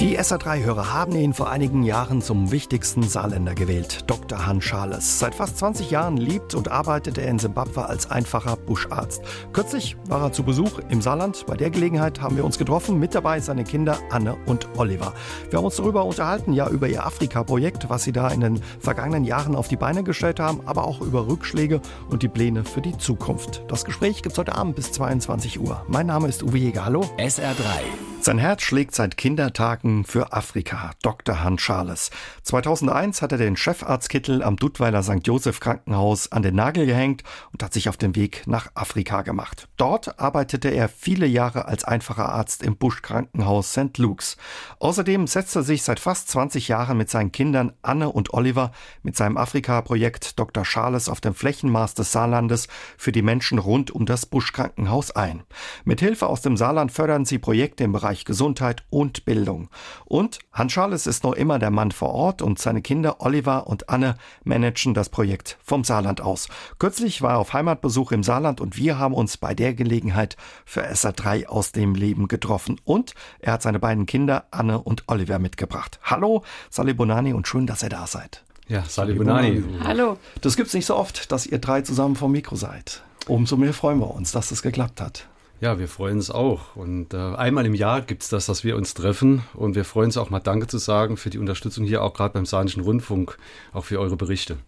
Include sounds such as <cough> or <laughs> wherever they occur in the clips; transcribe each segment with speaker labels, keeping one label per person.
Speaker 1: Die SA3-Hörer haben ihn vor einigen Jahren zum wichtigsten Saarländer gewählt, Dr. Hans Schales. Seit fast 20 Jahren lebt und arbeitet er in Simbabwe als einfacher Buscharzt. Kürzlich war er zu Besuch im Saarland. Bei der Gelegenheit haben wir uns getroffen. Mit dabei seine Kinder Anne und Oliver. Wir haben uns darüber unterhalten, ja, über ihr Afrika-Projekt, was sie da in den vergangenen Jahren auf die Beine gestellt haben, aber auch über Rückschläge und die Pläne für die Zukunft. Das Gespräch gibt es heute Abend bis 22 Uhr. Mein Name ist Uwe Jäger. Hallo.
Speaker 2: SR3.
Speaker 1: Sein Herz schlägt seit Kindertagen für Afrika, Dr. Hans Charles. 2001 hat er den Chefarztkittel am Duttweiler St. Joseph Krankenhaus an den Nagel gehängt und hat sich auf den Weg nach Afrika gemacht. Dort arbeitete er viele Jahre als einfacher Arzt im Busch-Krankenhaus St. Luke's. Außerdem setzt er sich seit fast 20 Jahren mit seinen Kindern Anne und Oliver mit seinem Afrika-Projekt Dr. Charles auf dem Flächenmaß des Saarlandes für die Menschen rund um das Busch-Krankenhaus ein. Mit Hilfe aus dem Saarland fördern sie Projekte im Bereich Gesundheit und Bildung. Und Hans Charles ist noch immer der Mann vor Ort und seine Kinder Oliver und Anne managen das Projekt vom Saarland aus. Kürzlich war er auf Heimatbesuch im Saarland und wir haben uns bei der Gelegenheit für SA3 aus dem Leben getroffen. Und er hat seine beiden Kinder Anne und Oliver mitgebracht. Hallo, Salih Bonani und schön, dass ihr da seid.
Speaker 3: Ja, Salih Bonani.
Speaker 4: Hallo.
Speaker 1: Das gibt's nicht so oft, dass ihr drei zusammen vom Mikro seid. Umso mehr freuen wir uns, dass das geklappt hat.
Speaker 3: Ja, wir freuen uns auch. Und äh, einmal im Jahr gibt es das, dass wir uns treffen. Und wir freuen uns auch mal Danke zu sagen für die Unterstützung hier, auch gerade beim Saarischen Rundfunk, auch für eure Berichte.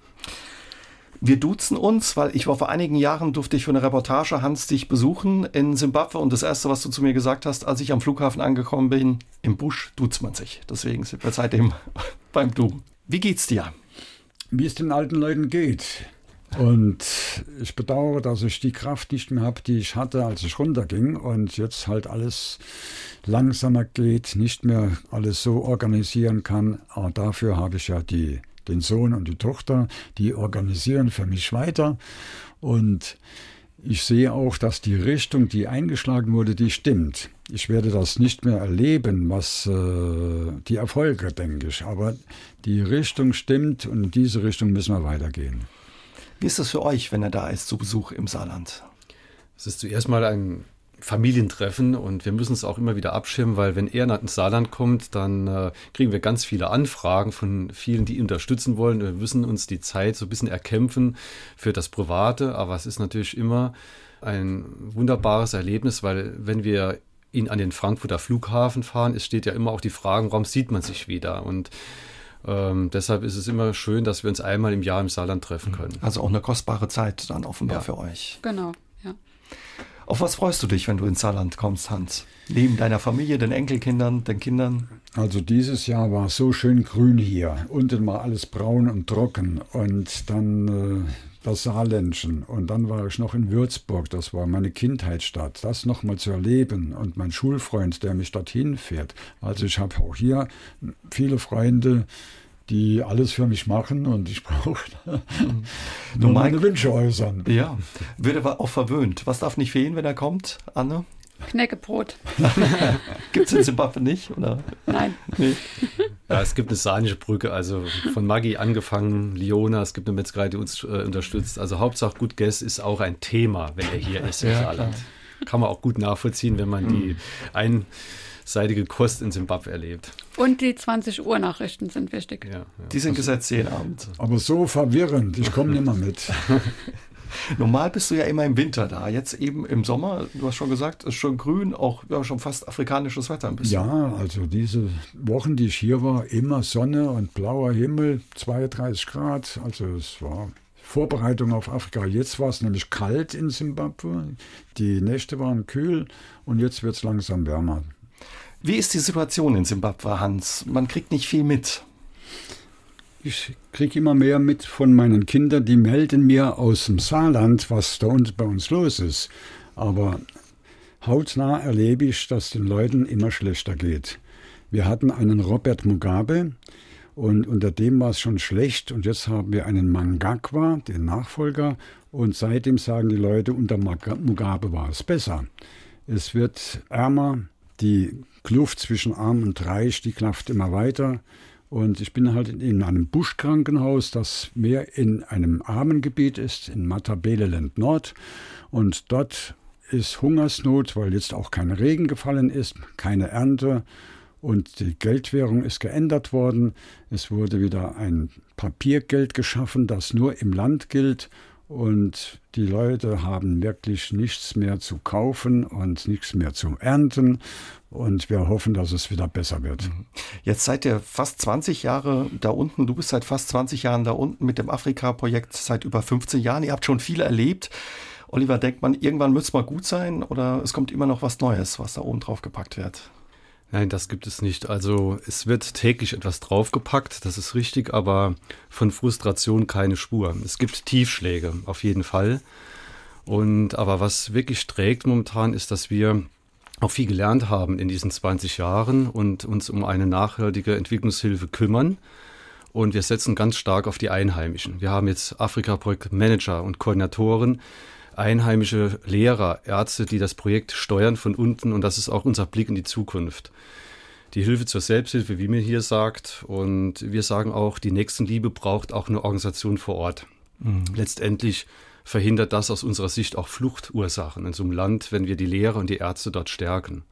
Speaker 1: Wir duzen uns, weil ich war vor einigen Jahren, durfte ich für eine Reportage Hans dich besuchen in Simbabwe und das erste, was du zu mir gesagt hast, als ich am Flughafen angekommen bin, im Busch duzt man sich. Deswegen sind wir seitdem <laughs> beim Du. Wie geht's dir?
Speaker 5: Wie es den alten Leuten geht. Und ich bedauere, dass ich die Kraft nicht mehr habe, die ich hatte, als ich runterging und jetzt halt alles langsamer geht, nicht mehr alles so organisieren kann. Aber dafür habe ich ja die, den Sohn und die Tochter, die organisieren für mich weiter. Und ich sehe auch, dass die Richtung, die eingeschlagen wurde, die stimmt. Ich werde das nicht mehr erleben, was äh, die Erfolge, denke ich. Aber die Richtung stimmt und in diese Richtung müssen wir weitergehen.
Speaker 1: Wie ist das für euch, wenn er da ist, zu Besuch im Saarland?
Speaker 3: Es ist zuerst mal ein Familientreffen und wir müssen es auch immer wieder abschirmen, weil wenn er ins Saarland kommt, dann äh, kriegen wir ganz viele Anfragen von vielen, die ihn unterstützen wollen. Wir müssen uns die Zeit so ein bisschen erkämpfen für das Private, aber es ist natürlich immer ein wunderbares Erlebnis, weil wenn wir ihn an den Frankfurter Flughafen fahren, es steht ja immer auch die Frage, warum sieht man sich wieder? Und ähm, deshalb ist es immer schön, dass wir uns einmal im Jahr im Saarland treffen können.
Speaker 1: Also auch eine kostbare Zeit dann offenbar ja. für euch.
Speaker 4: Genau, ja.
Speaker 1: Auf was freust du dich, wenn du ins Saarland kommst, Hans? Neben deiner Familie, den Enkelkindern, den Kindern?
Speaker 5: Also dieses Jahr war so schön grün hier. Unten war alles braun und trocken. Und dann äh, das Saarländchen. Und dann war ich noch in Würzburg, das war meine Kindheitsstadt. Das nochmal zu erleben und mein Schulfreund, der mich dorthin fährt. Also ich habe auch hier viele Freunde, die alles für mich machen und ich <laughs> brauche nur meine Wünsche äußern.
Speaker 1: Ja, wird aber auch verwöhnt. Was darf nicht fehlen, wenn er kommt, Anne?
Speaker 4: Knäckebrot. <laughs>
Speaker 1: Gibt es in Zimbabwe nicht? Oder?
Speaker 4: Nein. Nee.
Speaker 3: Ja, es gibt eine sahnische Brücke, also von Maggi angefangen, Liona, es gibt eine Metzgerei, die uns äh, unterstützt. Also Hauptsache gut Guess ist auch ein Thema, wenn er hier ist im ja, Saarland. Kann man auch gut nachvollziehen, wenn man mhm. die einseitige Kost in Zimbabwe erlebt.
Speaker 4: Und die 20 Uhr Nachrichten sind wichtig.
Speaker 1: Ja, ja. Die sind gesetzt jeden Abend.
Speaker 5: Aber so verwirrend, ich komme nicht mehr mit. <laughs>
Speaker 1: Normal bist du ja immer im Winter da. Jetzt eben im Sommer, du hast schon gesagt, ist schon grün, auch ja, schon fast afrikanisches Wetter ein bisschen.
Speaker 5: Ja, also diese Wochen, die ich hier war, immer Sonne und blauer Himmel, 32 Grad. Also es war Vorbereitung auf Afrika. Jetzt war es nämlich kalt in Simbabwe. Die Nächte waren kühl und jetzt wird es langsam wärmer.
Speaker 1: Wie ist die Situation in Simbabwe, Hans? Man kriegt nicht viel mit.
Speaker 5: Ich kriege immer mehr mit von meinen Kindern, die melden mir aus dem Saarland, was da uns, bei uns los ist. Aber hautnah erlebe ich, dass den Leuten immer schlechter geht. Wir hatten einen Robert Mugabe und unter dem war es schon schlecht und jetzt haben wir einen Mangakwa, den Nachfolger, und seitdem sagen die Leute, unter Mugabe war es besser. Es wird ärmer, die Kluft zwischen arm und reich, die klafft immer weiter Und ich bin halt in einem Buschkrankenhaus, das mehr in einem armen Gebiet ist, in Matabeleland Nord. Und dort ist Hungersnot, weil jetzt auch kein Regen gefallen ist, keine Ernte. Und die Geldwährung ist geändert worden. Es wurde wieder ein Papiergeld geschaffen, das nur im Land gilt. Und die Leute haben wirklich nichts mehr zu kaufen und nichts mehr zu ernten. Und wir hoffen, dass es wieder besser wird. Mhm.
Speaker 1: Jetzt seid ihr fast 20 Jahre da unten. Du bist seit fast 20 Jahren da unten mit dem Afrika-Projekt seit über 15 Jahren. Ihr habt schon viel erlebt. Oliver, denkt man, irgendwann müsste es mal gut sein oder es kommt immer noch was Neues, was da oben drauf gepackt wird?
Speaker 3: Nein, das gibt es nicht. Also es wird täglich etwas draufgepackt, das ist richtig, aber von Frustration keine Spur. Es gibt Tiefschläge, auf jeden Fall. Und aber was wirklich trägt momentan ist, dass wir auch viel gelernt haben in diesen 20 Jahren und uns um eine nachhaltige Entwicklungshilfe kümmern. Und wir setzen ganz stark auf die Einheimischen. Wir haben jetzt Afrika-Projekt-Manager und Koordinatoren, einheimische Lehrer, Ärzte, die das Projekt steuern von unten und das ist auch unser Blick in die Zukunft. Die Hilfe zur Selbsthilfe, wie mir hier sagt, und wir sagen auch, die Nächstenliebe braucht auch eine Organisation vor Ort. Mhm. Letztendlich verhindert das aus unserer Sicht auch Fluchtursachen in so einem Land, wenn wir die Lehrer und die Ärzte dort stärken.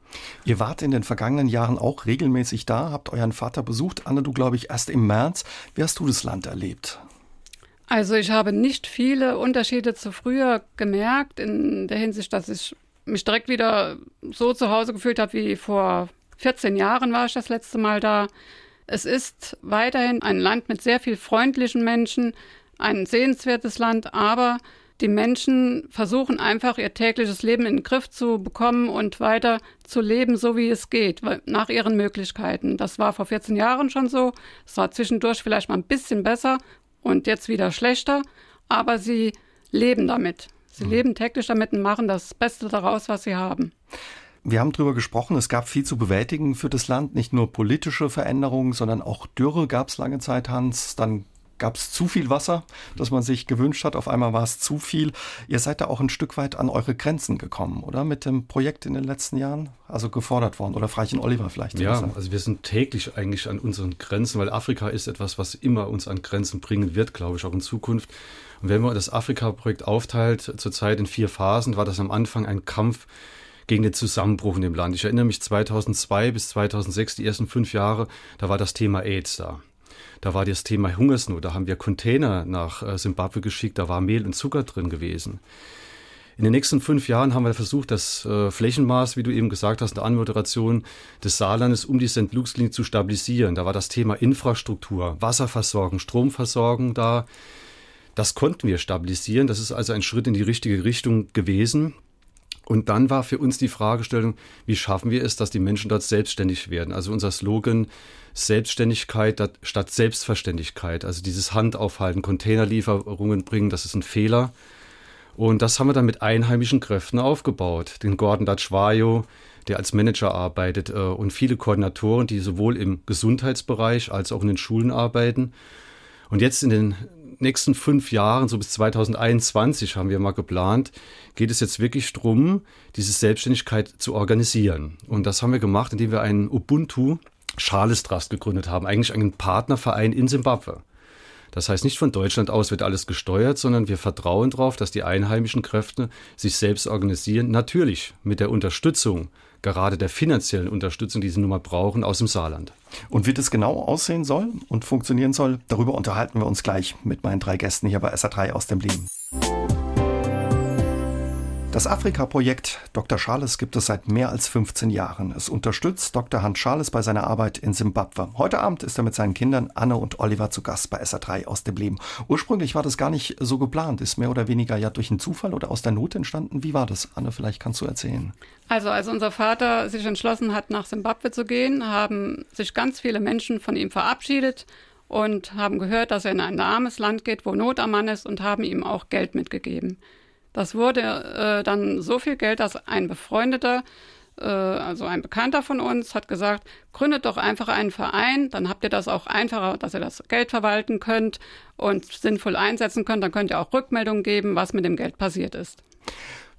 Speaker 1: Ihr wart in den vergangenen Jahren auch regelmäßig da, habt euren Vater besucht. Anne, du glaube ich erst im März. Wie hast du das Land erlebt?
Speaker 4: Also ich habe nicht viele Unterschiede zu früher gemerkt, in der Hinsicht, dass ich mich direkt wieder so zu Hause gefühlt habe wie vor 14 Jahren war ich das letzte Mal da. Es ist weiterhin ein Land mit sehr viel freundlichen Menschen, ein sehenswertes Land, aber die Menschen versuchen einfach ihr tägliches Leben in den Griff zu bekommen und weiter zu leben, so wie es geht, nach ihren Möglichkeiten. Das war vor 14 Jahren schon so. Es war zwischendurch vielleicht mal ein bisschen besser und jetzt wieder schlechter, aber sie leben damit. Sie mhm. leben täglich damit und machen das Beste daraus, was sie haben.
Speaker 1: Wir haben darüber gesprochen, es gab viel zu bewältigen für das Land, nicht nur politische Veränderungen, sondern auch Dürre gab es lange Zeit, Hans. Dann gab es zu viel Wasser, das man sich gewünscht hat. Auf einmal war es zu viel. Ihr seid da auch ein Stück weit an eure Grenzen gekommen, oder? Mit dem Projekt in den letzten Jahren? Also gefordert worden. Oder Freichen Oliver vielleicht?
Speaker 3: Ja, also wir sind täglich eigentlich an unseren Grenzen, weil Afrika ist etwas, was immer uns an Grenzen bringen wird, glaube ich, auch in Zukunft. Und wenn man das Afrika-Projekt aufteilt, zurzeit in vier Phasen, war das am Anfang ein Kampf gegen den Zusammenbruch in dem Land. Ich erinnere mich 2002 bis 2006, die ersten fünf Jahre, da war das Thema AIDS da. Da war das Thema Hungersnot. Da haben wir Container nach äh, Simbabwe geschickt. Da war Mehl und Zucker drin gewesen. In den nächsten fünf Jahren haben wir versucht, das äh, Flächenmaß, wie du eben gesagt hast, der Anmoderation des Saarlandes um die St. Luke's-Linie zu stabilisieren. Da war das Thema Infrastruktur, Wasserversorgung, Stromversorgung da. Das konnten wir stabilisieren. Das ist also ein Schritt in die richtige Richtung gewesen. Und dann war für uns die Fragestellung, wie schaffen wir es, dass die Menschen dort selbstständig werden? Also unser Slogan Selbstständigkeit statt Selbstverständlichkeit. Also dieses Handaufhalten, Containerlieferungen bringen, das ist ein Fehler. Und das haben wir dann mit einheimischen Kräften aufgebaut. Den Gordon Dachwayo, der als Manager arbeitet, äh, und viele Koordinatoren, die sowohl im Gesundheitsbereich als auch in den Schulen arbeiten. Und jetzt in den nächsten fünf Jahren, so bis 2021 haben wir mal geplant, geht es jetzt wirklich darum, diese Selbstständigkeit zu organisieren. Und das haben wir gemacht, indem wir einen Ubuntu Charles Trust gegründet haben, eigentlich einen Partnerverein in Simbabwe. Das heißt, nicht von Deutschland aus wird alles gesteuert, sondern wir vertrauen darauf, dass die einheimischen Kräfte sich selbst organisieren, natürlich mit der Unterstützung gerade der finanziellen Unterstützung, die sie nun mal brauchen, aus dem Saarland.
Speaker 1: Und wie das genau aussehen soll und funktionieren soll, darüber unterhalten wir uns gleich mit meinen drei Gästen hier bei SA3 aus dem Leben. Das Afrika-Projekt Dr. Charles gibt es seit mehr als 15 Jahren. Es unterstützt Dr. Hans Charles bei seiner Arbeit in Simbabwe. Heute Abend ist er mit seinen Kindern Anne und Oliver zu Gast bei SA3 aus dem Leben. Ursprünglich war das gar nicht so geplant, ist mehr oder weniger ja durch einen Zufall oder aus der Not entstanden. Wie war das? Anne, vielleicht kannst du erzählen.
Speaker 4: Also als unser Vater sich entschlossen hat, nach Simbabwe zu gehen, haben sich ganz viele Menschen von ihm verabschiedet und haben gehört, dass er in ein armes Land geht, wo Not am Mann ist und haben ihm auch Geld mitgegeben. Das wurde äh, dann so viel Geld, dass ein befreundeter, äh, also ein Bekannter von uns, hat gesagt, gründet doch einfach einen Verein, dann habt ihr das auch einfacher, dass ihr das Geld verwalten könnt und sinnvoll einsetzen könnt. Dann könnt ihr auch Rückmeldungen geben, was mit dem Geld passiert ist.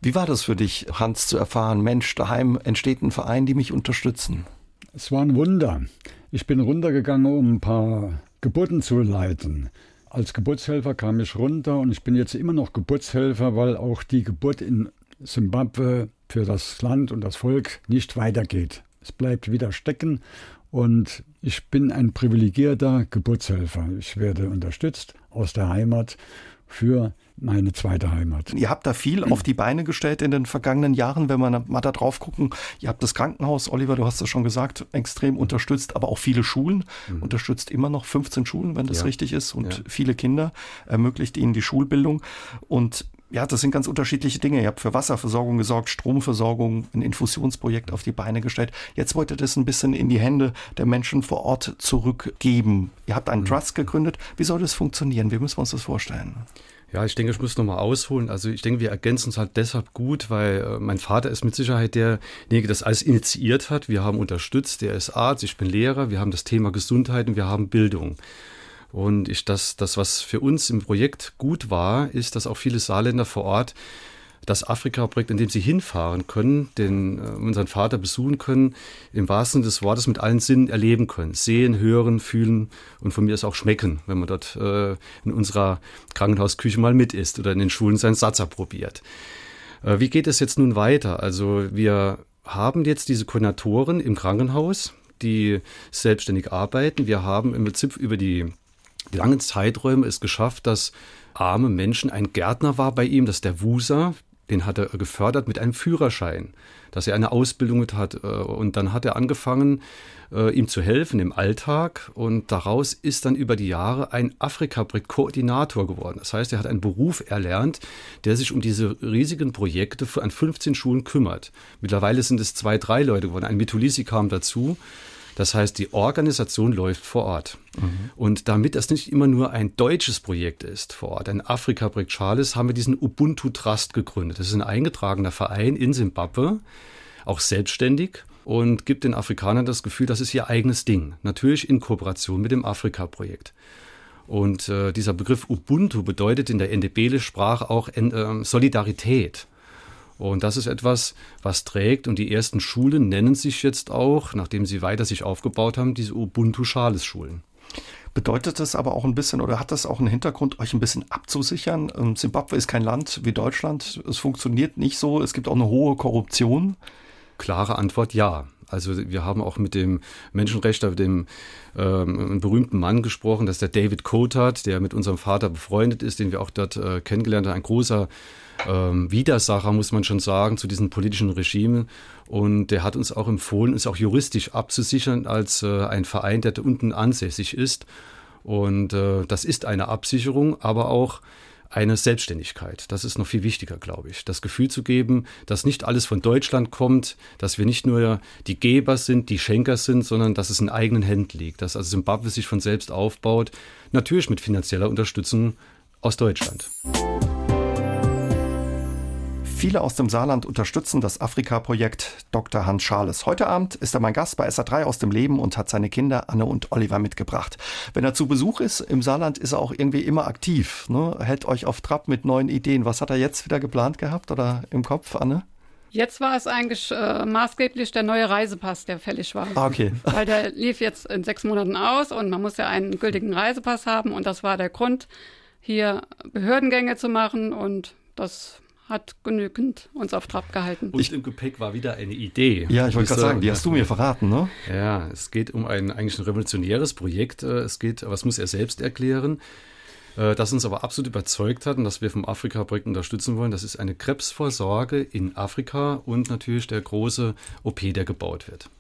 Speaker 1: Wie war das für dich, Hans, zu erfahren, Mensch, daheim entsteht ein Verein, die mich unterstützen?
Speaker 5: Es war ein Wunder. Ich bin runtergegangen, um ein paar Geburten zu leiten. Als Geburtshelfer kam ich runter und ich bin jetzt immer noch Geburtshelfer, weil auch die Geburt in Simbabwe für das Land und das Volk nicht weitergeht. Es bleibt wieder stecken und ich bin ein privilegierter Geburtshelfer. Ich werde unterstützt aus der Heimat für meine zweite Heimat.
Speaker 1: Ihr habt da viel auf die Beine gestellt in den vergangenen Jahren, wenn wir mal da drauf gucken. Ihr habt das Krankenhaus, Oliver, du hast es schon gesagt, extrem unterstützt, aber auch viele Schulen, mhm. unterstützt immer noch 15 Schulen, wenn das ja. richtig ist, und ja. viele Kinder, ermöglicht ihnen die Schulbildung. Und ja, das sind ganz unterschiedliche Dinge. Ihr habt für Wasserversorgung gesorgt, Stromversorgung, ein Infusionsprojekt auf die Beine gestellt. Jetzt wollt ihr das ein bisschen in die Hände der Menschen vor Ort zurückgeben. Ihr habt einen mhm. Trust gegründet. Wie soll das funktionieren? Wie müssen wir uns das vorstellen?
Speaker 3: Ja, ich denke, ich muss nochmal ausholen. Also ich denke, wir ergänzen uns halt deshalb gut, weil äh, mein Vater ist mit Sicherheit derjenige, der das alles initiiert hat. Wir haben unterstützt, der ist Arzt, ich bin Lehrer, wir haben das Thema Gesundheit und wir haben Bildung. Und ich, das, das, was für uns im Projekt gut war, ist, dass auch viele Saarländer vor Ort das Afrika-Projekt, in dem sie hinfahren können, den äh, unseren Vater besuchen können, im wahrsten Sinne des Wortes mit allen Sinnen erleben können. Sehen, hören, fühlen und von mir ist auch schmecken, wenn man dort äh, in unserer Krankenhausküche mal mit isst oder in den Schulen seinen Satz probiert. Äh, wie geht es jetzt nun weiter? Also wir haben jetzt diese Koordinatoren im Krankenhaus, die selbstständig arbeiten. Wir haben im Prinzip über die langen Zeiträume es geschafft, dass arme Menschen, ein Gärtner war bei ihm, das ist der Wuser, den hat er gefördert mit einem Führerschein, dass er eine Ausbildung mit hat. Äh, und dann hat er angefangen, äh, ihm zu helfen im Alltag. Und daraus ist dann über die Jahre ein Afrika-Koordinator geworden. Das heißt, er hat einen Beruf erlernt, der sich um diese riesigen Projekte an 15 Schulen kümmert. Mittlerweile sind es zwei, drei Leute geworden. Ein Mitulisi kam dazu. Das heißt, die Organisation läuft vor Ort. Mhm. Und damit das nicht immer nur ein deutsches Projekt ist vor Ort, ein Afrika-Projekt Charles, haben wir diesen Ubuntu Trust gegründet. Das ist ein eingetragener Verein in Simbabwe, auch selbstständig und gibt den Afrikanern das Gefühl, das ist ihr eigenes Ding. Natürlich in Kooperation mit dem Afrika-Projekt. Und äh, dieser Begriff Ubuntu bedeutet in der Ndebele-Sprache auch äh, Solidarität. Und das ist etwas, was trägt. Und die ersten Schulen nennen sich jetzt auch, nachdem sie weiter sich aufgebaut haben, diese Ubuntu-Schales-Schulen.
Speaker 1: Bedeutet das aber auch ein bisschen oder hat das auch einen Hintergrund, euch ein bisschen abzusichern? Ähm, Zimbabwe ist kein Land wie Deutschland. Es funktioniert nicht so. Es gibt auch eine hohe Korruption.
Speaker 3: Klare Antwort ja. Also wir haben auch mit dem Menschenrechtler, dem ähm, berühmten Mann gesprochen, das ist der David Coulthard, der mit unserem Vater befreundet ist, den wir auch dort äh, kennengelernt haben. Ein großer ähm, Widersacher, muss man schon sagen, zu diesen politischen Regimen. Und der hat uns auch empfohlen, uns auch juristisch abzusichern als äh, ein Verein, der da unten ansässig ist. Und äh, das ist eine Absicherung, aber auch eine Selbstständigkeit. Das ist noch viel wichtiger, glaube ich. Das Gefühl zu geben, dass nicht alles von Deutschland kommt, dass wir nicht nur die Geber sind, die Schenker sind, sondern dass es in eigenen Händen liegt, dass also Zimbabwe sich von selbst aufbaut, natürlich mit finanzieller Unterstützung aus Deutschland.
Speaker 1: Viele aus dem Saarland unterstützen das Afrika-Projekt Dr. Hans Schales. Heute Abend ist er mein Gast bei SA3 aus dem Leben und hat seine Kinder Anne und Oliver mitgebracht. Wenn er zu Besuch ist im Saarland, ist er auch irgendwie immer aktiv. Ne? Hält euch auf Trab mit neuen Ideen. Was hat er jetzt wieder geplant gehabt oder im Kopf, Anne?
Speaker 4: Jetzt war es eigentlich äh, maßgeblich der neue Reisepass, der fällig war.
Speaker 1: Ah, okay. <laughs>
Speaker 4: Weil der lief jetzt in sechs Monaten aus und man muss ja einen gültigen Reisepass haben und das war der Grund, hier Behördengänge zu machen und das hat genügend uns auf Trab gehalten.
Speaker 3: Und im Gepäck war wieder eine Idee.
Speaker 1: Ja, ich wollte gerade sagen, die hast du mir verraten, ne?
Speaker 3: Ja, es geht um ein eigentlich ein revolutionäres Projekt. Äh, es geht, was muss er selbst erklären, äh, das uns aber absolut überzeugt hat und das wir vom Afrika-Projekt unterstützen wollen. Das ist eine Krebsvorsorge in Afrika und natürlich der große OP, der gebaut wird.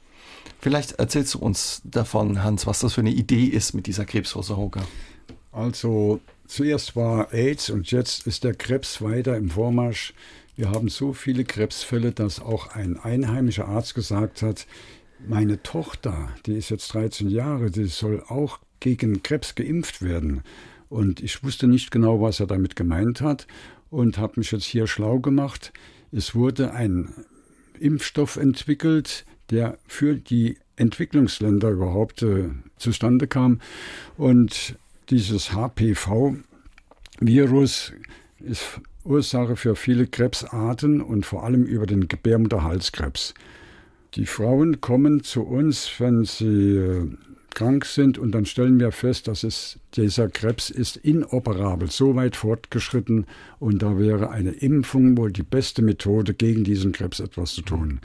Speaker 1: Vielleicht erzählst du uns davon, Hans, was das für eine Idee ist mit dieser Krebsvorsorge.
Speaker 5: Also Zuerst war AIDS und jetzt ist der Krebs weiter im Vormarsch. Wir haben so viele Krebsfälle, dass auch ein einheimischer Arzt gesagt hat, meine Tochter, die ist jetzt 13 Jahre, die soll auch gegen Krebs geimpft werden. Und ich wusste nicht genau, was er damit gemeint hat und habe mich jetzt hier schlau gemacht. Es wurde ein Impfstoff entwickelt, der für die Entwicklungsländer überhaupt äh, zustande kam. Und dieses HPV-Virus ist Ursache für viele Krebsarten und vor allem über den Gebärmutterhalskrebs. Die Frauen kommen zu uns, wenn sie äh, krank sind und dann stellen wir fest, dass es, dieser Krebs ist inoperabel, so weit fortgeschritten und da wäre eine Impfung wohl die beste Methode, gegen diesen Krebs etwas zu tun.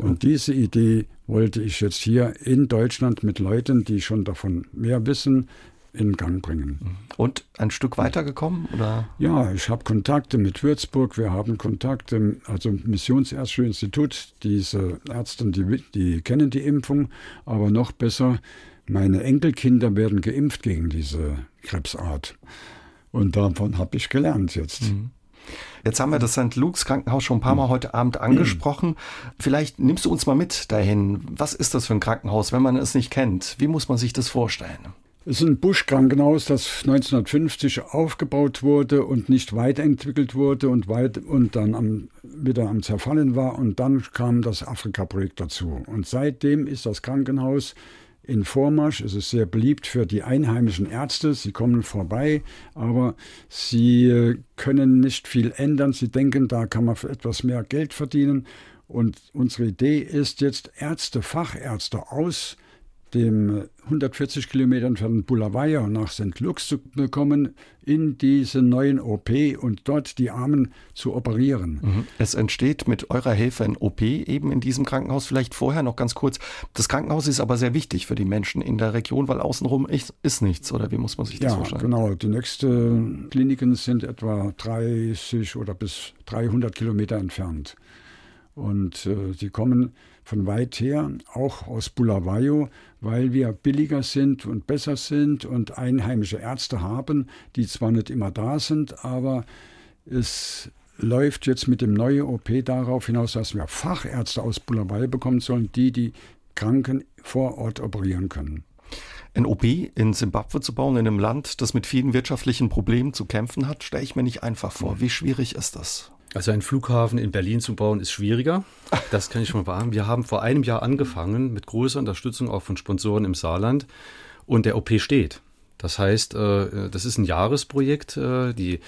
Speaker 5: Und diese Idee wollte ich jetzt hier in Deutschland mit Leuten, die schon davon mehr wissen, in Gang bringen.
Speaker 1: Und ein Stück weitergekommen? Oder?
Speaker 5: Ja, ich habe Kontakte mit Würzburg, wir haben Kontakte, also Missionsärztliche Institut, diese Ärzte, die, die kennen die Impfung, aber noch besser, meine Enkelkinder werden geimpft gegen diese Krebsart. Und davon habe ich gelernt jetzt. Mhm.
Speaker 1: Jetzt haben wir das St. Luke's Krankenhaus schon ein paar Mal mhm. heute Abend angesprochen. Vielleicht nimmst du uns mal mit dahin. Was ist das für ein Krankenhaus, wenn man es nicht kennt? Wie muss man sich das vorstellen?
Speaker 5: Es ist ein Buschkrankenhaus, das 1950 aufgebaut wurde und nicht weiterentwickelt wurde und, weit, und dann am, wieder am Zerfallen war. Und dann kam das Afrika-Projekt dazu. Und seitdem ist das Krankenhaus in Vormarsch. Es ist sehr beliebt für die einheimischen Ärzte. Sie kommen vorbei, aber sie äh, können nicht viel ändern. Sie denken, da kann man etwas mehr Geld verdienen. Und unsere Idee ist jetzt Ärzte, Fachärzte aus dem 140 Kilometer entfernten Bulawayo nach St. Lux zu bekommen, in diese neuen OP und dort die Armen zu operieren.
Speaker 1: Mhm. Es entsteht mit eurer Hilfe ein OP eben in diesem Krankenhaus. Vielleicht vorher noch ganz kurz. Das Krankenhaus ist aber sehr wichtig für die Menschen in der Region, weil außenrum ist, ist nichts, oder wie muss man sich das
Speaker 5: ja,
Speaker 1: vorstellen?
Speaker 5: Genau, die nächsten Kliniken sind etwa 30 oder bis 300 Kilometer entfernt. Und äh, sie kommen von weit her, auch aus Bulawayo, weil wir billiger sind und besser sind und einheimische Ärzte haben, die zwar nicht immer da sind, aber es läuft jetzt mit dem neuen OP darauf hinaus, dass wir Fachärzte aus Bulawayo bekommen sollen, die die Kranken vor Ort operieren können.
Speaker 1: Ein OP in Simbabwe zu bauen, in einem Land, das mit vielen wirtschaftlichen Problemen zu kämpfen hat, stelle ich mir nicht einfach vor. Wie schwierig ist das?
Speaker 3: Also einen Flughafen in Berlin zu bauen ist schwieriger. Das kann ich schon mal sagen. Wir haben vor einem Jahr angefangen mit großer Unterstützung auch von Sponsoren im Saarland und der OP steht. Das heißt, äh, das ist ein Jahresprojekt. Äh, die,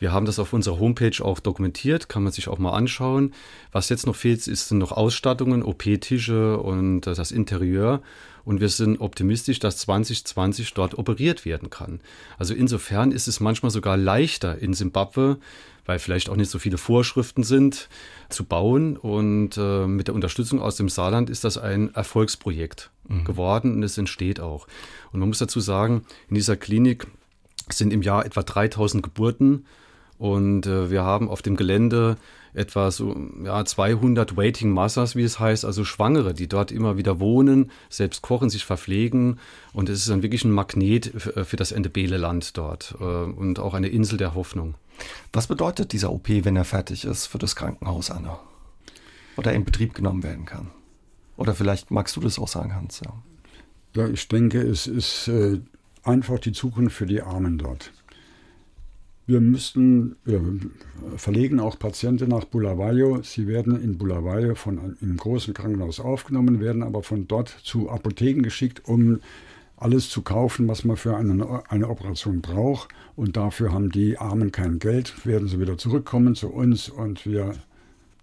Speaker 3: wir haben das auf unserer Homepage auch dokumentiert, kann man sich auch mal anschauen. Was jetzt noch fehlt, ist sind noch Ausstattungen, OP-Tische und das Interieur. Und wir sind optimistisch, dass 2020 dort operiert werden kann. Also insofern ist es manchmal sogar leichter in Simbabwe weil vielleicht auch nicht so viele Vorschriften sind, zu bauen. Und äh, mit der Unterstützung aus dem Saarland ist das ein Erfolgsprojekt mhm. geworden und es entsteht auch. Und man muss dazu sagen, in dieser Klinik sind im Jahr etwa 3000 Geburten und äh, wir haben auf dem Gelände etwa so ja, 200 Waiting Mothers, wie es heißt, also Schwangere, die dort immer wieder wohnen, selbst kochen, sich verpflegen. Und es ist dann wirklich ein Magnet für, das Entebele-Land dort äh, und auch eine Insel der Hoffnung.
Speaker 1: Was bedeutet dieser OP, wenn er fertig ist für das Krankenhaus, Anna? Oder in Betrieb genommen werden kann? Oder vielleicht magst du das auch sagen, Hans?
Speaker 5: Ja, ja ich denke, es ist äh, einfach die Zukunft für die Armen dort. Wir müssten, wir verlegen auch Patienten nach Bulawayo. Sie werden in Bulawayo von einem großen Krankenhaus aufgenommen, werden aber von dort zu Apotheken geschickt, um alles zu kaufen, was man für eine, eine Operation braucht. Und dafür haben die Armen kein Geld, werden sie wieder zurückkommen zu uns und wir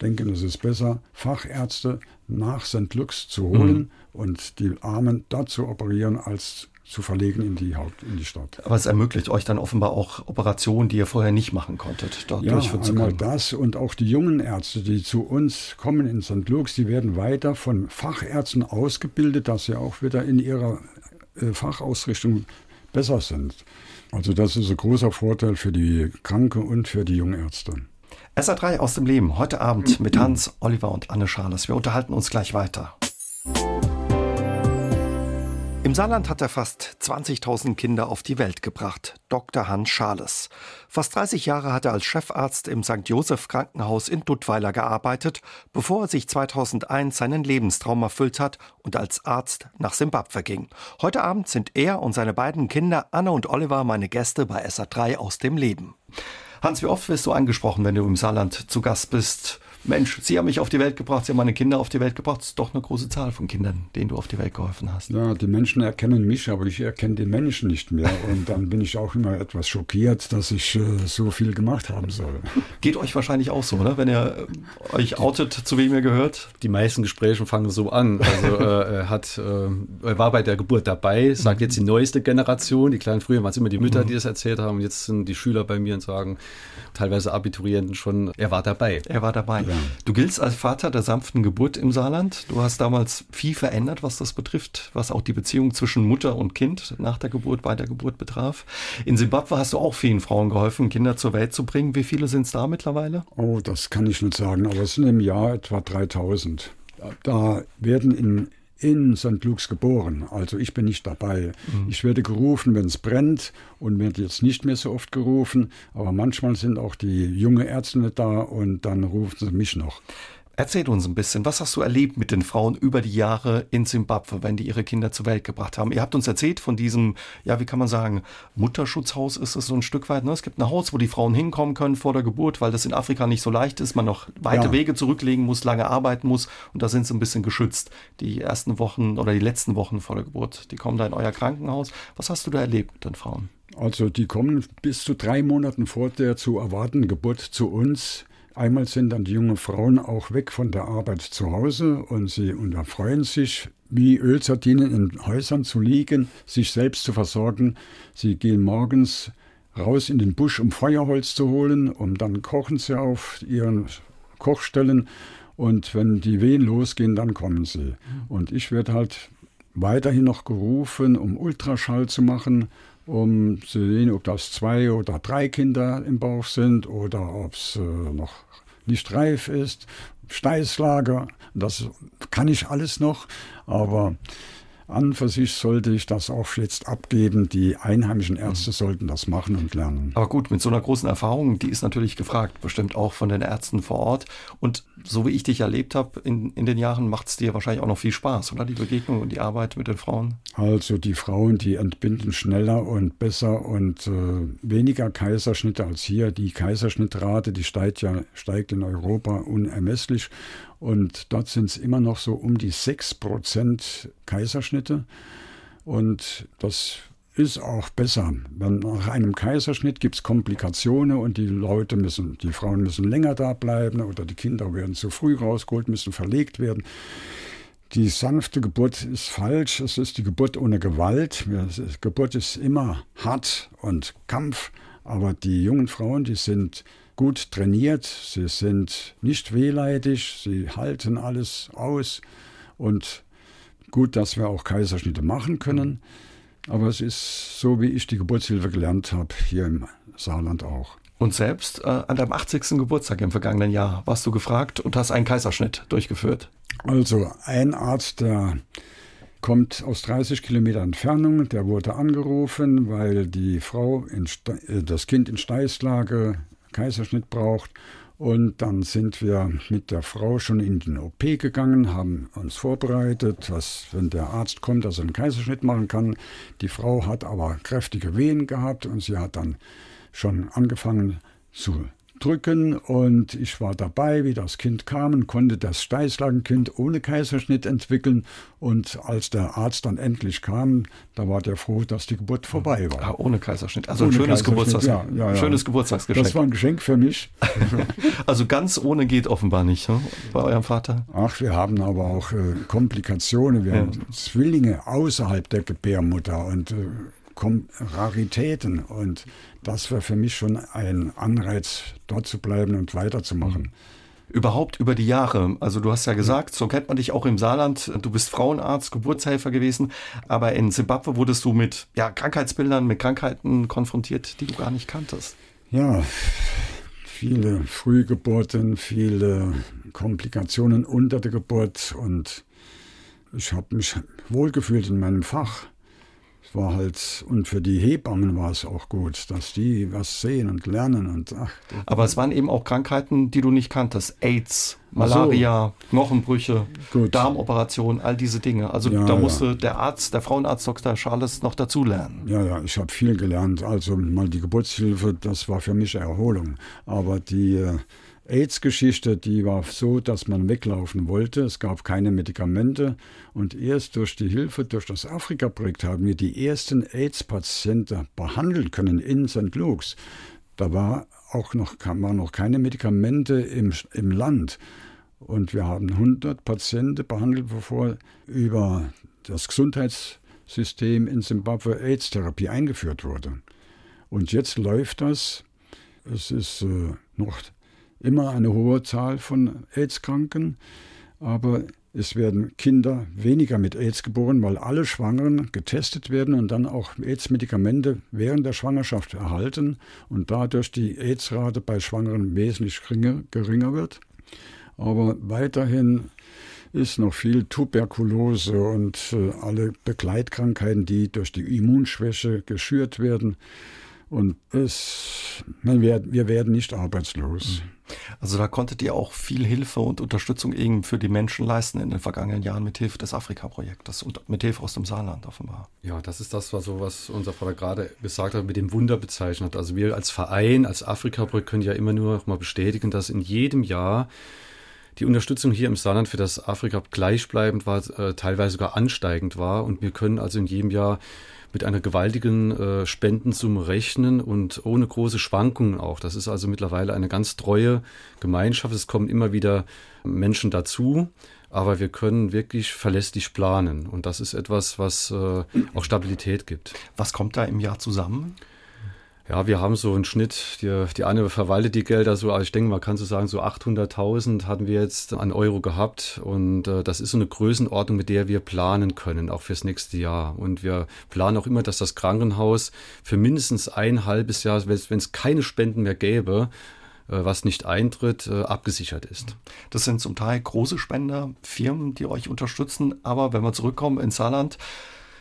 Speaker 5: denken, es ist besser, Fachärzte nach St. Lux zu holen mhm. und die Armen dort zu operieren, als zu verlegen in die Haupt, in die Stadt.
Speaker 1: Aber es ermöglicht euch dann offenbar auch Operationen, die ihr vorher nicht machen konntet,
Speaker 5: dort ja, durchführen zu können. das und auch die jungen Ärzte, die zu uns kommen in St. Lux, die werden weiter von Fachärzten ausgebildet, dass sie auch wieder in ihrer Fachausrichtung besser sind. Also das ist ein großer Vorteil für die Kranke und für die Jungärzte.
Speaker 1: SA3 aus dem Leben, heute Abend mit Hans, Oliver und Anne Scharles. Wir unterhalten uns gleich weiter. Im Saarland hat er fast 20.000 Kinder auf die Welt gebracht. Dr. Hans Schales. Fast 30 Jahre hat er als Chefarzt im St. Joseph Krankenhaus in Duttweiler gearbeitet, bevor er sich 2001 seinen Lebenstraum erfüllt hat und als Arzt nach Simbabwe ging. Heute Abend sind er und seine beiden Kinder Anne und Oliver meine Gäste bei SA3 aus dem Leben. Hans, wie oft wirst du angesprochen, wenn du im Saarland zu Gast bist? Mensch, Sie haben mich auf die Welt gebracht, Sie haben meine Kinder auf die Welt gebracht. Das ist doch eine große Zahl von Kindern, denen du auf die Welt geholfen hast.
Speaker 5: Ja, die Menschen erkennen mich, aber ich erkenne den Menschen nicht mehr. Und dann bin ich auch immer etwas schockiert, dass ich äh, so viel gemacht haben soll.
Speaker 1: Geht euch wahrscheinlich auch so, oder? Wenn ihr äh, euch outet, zu wem ihr gehört?
Speaker 3: Die meisten Gespräche fangen so an. Also äh, <laughs> er hat, äh, er war bei der Geburt dabei, sagt jetzt die neueste Generation. Die kleinen früher waren es immer die Mütter, die das erzählt haben. Jetzt sind die Schüler bei mir und sagen, teilweise Abiturienten schon, er war dabei.
Speaker 1: Er war dabei. Ja. Du giltst als Vater der sanften Geburt im Saarland. Du hast damals viel verändert, was das betrifft, was auch die Beziehung zwischen Mutter und Kind nach der Geburt, bei der Geburt betraf. In Simbabwe hast du auch vielen Frauen geholfen, Kinder zur Welt zu bringen. Wie viele sind es da mittlerweile?
Speaker 5: Oh, das kann ich nicht sagen, aber es sind im Jahr etwa 3000. Da werden in in St. Luke's geboren. Also ich bin nicht dabei. Mhm. Ich werde gerufen, wenn es brennt und werde jetzt nicht mehr so oft gerufen. Aber manchmal sind auch die junge Ärzte da und dann rufen sie mich noch.
Speaker 1: Erzähl uns ein bisschen, was hast du erlebt mit den Frauen über die Jahre in Simbabwe, wenn die ihre Kinder zur Welt gebracht haben? Ihr habt uns erzählt von diesem, ja, wie kann man sagen, Mutterschutzhaus ist es so ein Stück weit. Ne? Es gibt ein Haus, wo die Frauen hinkommen können vor der Geburt, weil das in Afrika nicht so leicht ist, man noch weite ja. Wege zurücklegen muss, lange arbeiten muss und da sind sie ein bisschen geschützt. Die ersten Wochen oder die letzten Wochen vor der Geburt, die kommen da in euer Krankenhaus. Was hast du da erlebt mit den Frauen?
Speaker 5: Also die kommen bis zu drei Monaten vor der zu erwartenden Geburt zu uns Einmal sind dann die jungen Frauen auch weg von der Arbeit zu Hause und sie unterfreuen sich, wie Ölsardinen in Häusern zu liegen, sich selbst zu versorgen. Sie gehen morgens raus in den Busch, um Feuerholz zu holen, und dann kochen sie auf ihren Kochstellen und wenn die Wehen losgehen, dann kommen sie. Und ich werde halt weiterhin noch gerufen, um Ultraschall zu machen, um zu sehen, ob das zwei oder drei Kinder im Bauch sind oder ob es äh, noch nicht reif ist, Steißlager, das kann ich alles noch, aber an für sich sollte ich das auch jetzt abgeben. Die einheimischen Ärzte sollten das machen und lernen.
Speaker 1: Aber gut, mit so einer großen Erfahrung, die ist natürlich gefragt, bestimmt auch von den Ärzten vor Ort. Und so wie ich dich erlebt habe in, in den Jahren, macht es dir wahrscheinlich auch noch viel Spaß, oder? Die Begegnung und die Arbeit mit den Frauen?
Speaker 5: Also die Frauen, die entbinden schneller und besser und äh, weniger Kaiserschnitte als hier. Die Kaiserschnittrate, die steigt ja steigt in Europa unermesslich. Und dort sind es immer noch so um die 6% Kaiserschnitte. Und das ist auch besser. Wenn nach einem Kaiserschnitt gibt es Komplikationen und die Leute müssen, die Frauen müssen länger da bleiben oder die Kinder werden zu früh rausgeholt, müssen verlegt werden. Die sanfte Geburt ist falsch. Es ist die Geburt ohne Gewalt. Geburt ist immer hart und Kampf. Aber die jungen Frauen, die sind gut trainiert, sie sind nicht wehleidig, sie halten alles aus und gut, dass wir auch Kaiserschnitte machen können. Aber es ist so, wie ich die Geburtshilfe gelernt habe, hier im Saarland auch.
Speaker 1: Und selbst äh, an deinem 80. Geburtstag im vergangenen Jahr warst du gefragt und hast einen Kaiserschnitt durchgeführt.
Speaker 5: Also ein Arzt, der kommt aus 30 Kilometer Entfernung, der wurde angerufen, weil die Frau in, äh, das Kind in Steißlage Kaiserschnitt braucht. Und dann sind wir mit der Frau schon in den OP gegangen, haben uns vorbereitet, dass, wenn der Arzt kommt, dass er einen Kaiserschnitt machen kann. Die Frau hat aber kräftige Wehen gehabt und sie hat dann schon angefangen zu drücken und ich war dabei, wie das Kind kam und konnte das Steißlagenkind ohne Kaiserschnitt entwickeln und als der Arzt dann endlich kam, da war der froh, dass die Geburt vorbei war.
Speaker 1: Ah, ohne Kaiserschnitt, also ohne ein schönes, Geburtstags ja, ja, ja. schönes Geburtstagsgeschenk.
Speaker 5: Das war ein Geschenk für mich. <laughs>
Speaker 1: also ganz ohne geht offenbar nicht ne? bei eurem Vater.
Speaker 5: Ach, wir haben aber auch äh, Komplikationen, wir haben Zwillinge außerhalb der Gebärmutter und äh, Raritäten und das wäre für mich schon ein Anreiz, dort zu bleiben und weiterzumachen. Mhm.
Speaker 1: Überhaupt über die Jahre. Also du hast ja gesagt, so kennt man dich auch im Saarland. Du bist Frauenarzt, Geburtshelfer gewesen, aber in Zimbabwe wurdest du mit ja, Krankheitsbildern, mit Krankheiten konfrontiert, die du gar nicht kanntest.
Speaker 5: Ja, viele Frühgeburten, viele Komplikationen unter der Geburt und ich habe mich wohlgefühlt in meinem Fach war halt, und für die Hebammen war es auch gut, dass die was sehen und lernen und ach.
Speaker 1: Aber es waren eben auch Krankheiten, die du nicht kanntest. AIDS, Malaria, so. Knochenbrüche, gut. Darmoperationen, all diese Dinge. Also ja, da musste ja. der Arzt, der Frauenarzt Dr. Charles noch dazulernen.
Speaker 5: Ja, ja, ich habe viel gelernt. Also mal die Geburtshilfe, das war für mich Erholung. Aber die äh, AIDS-Geschichte, die war so, dass man weglaufen wollte. Es gab keine Medikamente. Und erst durch die Hilfe durch das Afrika-Projekt haben wir die ersten AIDS-Patienten behandeln können in St. Luke's. Da war auch noch, waren noch keine Medikamente im, im Land. Und wir haben 100 Patienten behandelt, bevor über das Gesundheitssystem in Simbabwe AIDS-Therapie eingeführt wurde. Und jetzt läuft das. Es ist äh, noch immer eine hohe Zahl von AIDS-Kranken, aber es werden Kinder weniger mit AIDS geboren, weil alle Schwangeren getestet werden und dann auch AIDS-Medikamente während der Schwangerschaft erhalten und dadurch die AIDS-Rate bei Schwangeren wesentlich geringer, wird. Aber weiterhin ist noch viel Tuberkulose und äh, alle Begleitkrankheiten, die durch die Immunschwäche geschürt werden. Und es, wir, wir werden nicht arbeitslos.
Speaker 1: Also da konntet ihr auch viel Hilfe und Unterstützung eben für die Menschen leisten in den vergangenen Jahren mit Hilfe des Afrika-Projektes und mit Hilfe aus dem Saarland offenbar.
Speaker 3: Ja, das ist das, was, so, was unser Vater gerade gesagt hat, mit dem Wunder bezeichnet. Also wir als Verein, als Afrika-Projekt können ja immer nur noch mal bestätigen, dass in jedem Jahr die Unterstützung hier im Saarland für das Afrika gleichbleibend war, äh, teilweise sogar ansteigend war. Und wir können also in jedem Jahr mit einer gewaltigen äh, Spendensumme rechnen und ohne große Schwankungen auch. Das ist also mittlerweile eine ganz treue Gemeinschaft. Es kommen immer wieder Menschen dazu, aber wir können wirklich verlässlich planen. Und das ist etwas, was äh, auch Stabilität gibt.
Speaker 1: Was kommt da im Jahr zusammen?
Speaker 3: Ja, wir haben so einen Schnitt, die, die eine verwaltet die Gelder so, also ich denke, man kann so sagen, so 800.000 hatten wir jetzt an Euro gehabt und äh, das ist so eine Größenordnung, mit der wir planen können, auch fürs nächste Jahr. Und wir planen auch immer, dass das Krankenhaus für mindestens ein halbes Jahr, wenn es keine Spenden mehr gäbe, äh, was nicht eintritt, äh, abgesichert ist.
Speaker 1: Das sind zum Teil große Spender, Firmen, die euch unterstützen, aber wenn wir zurückkommen ins Saarland,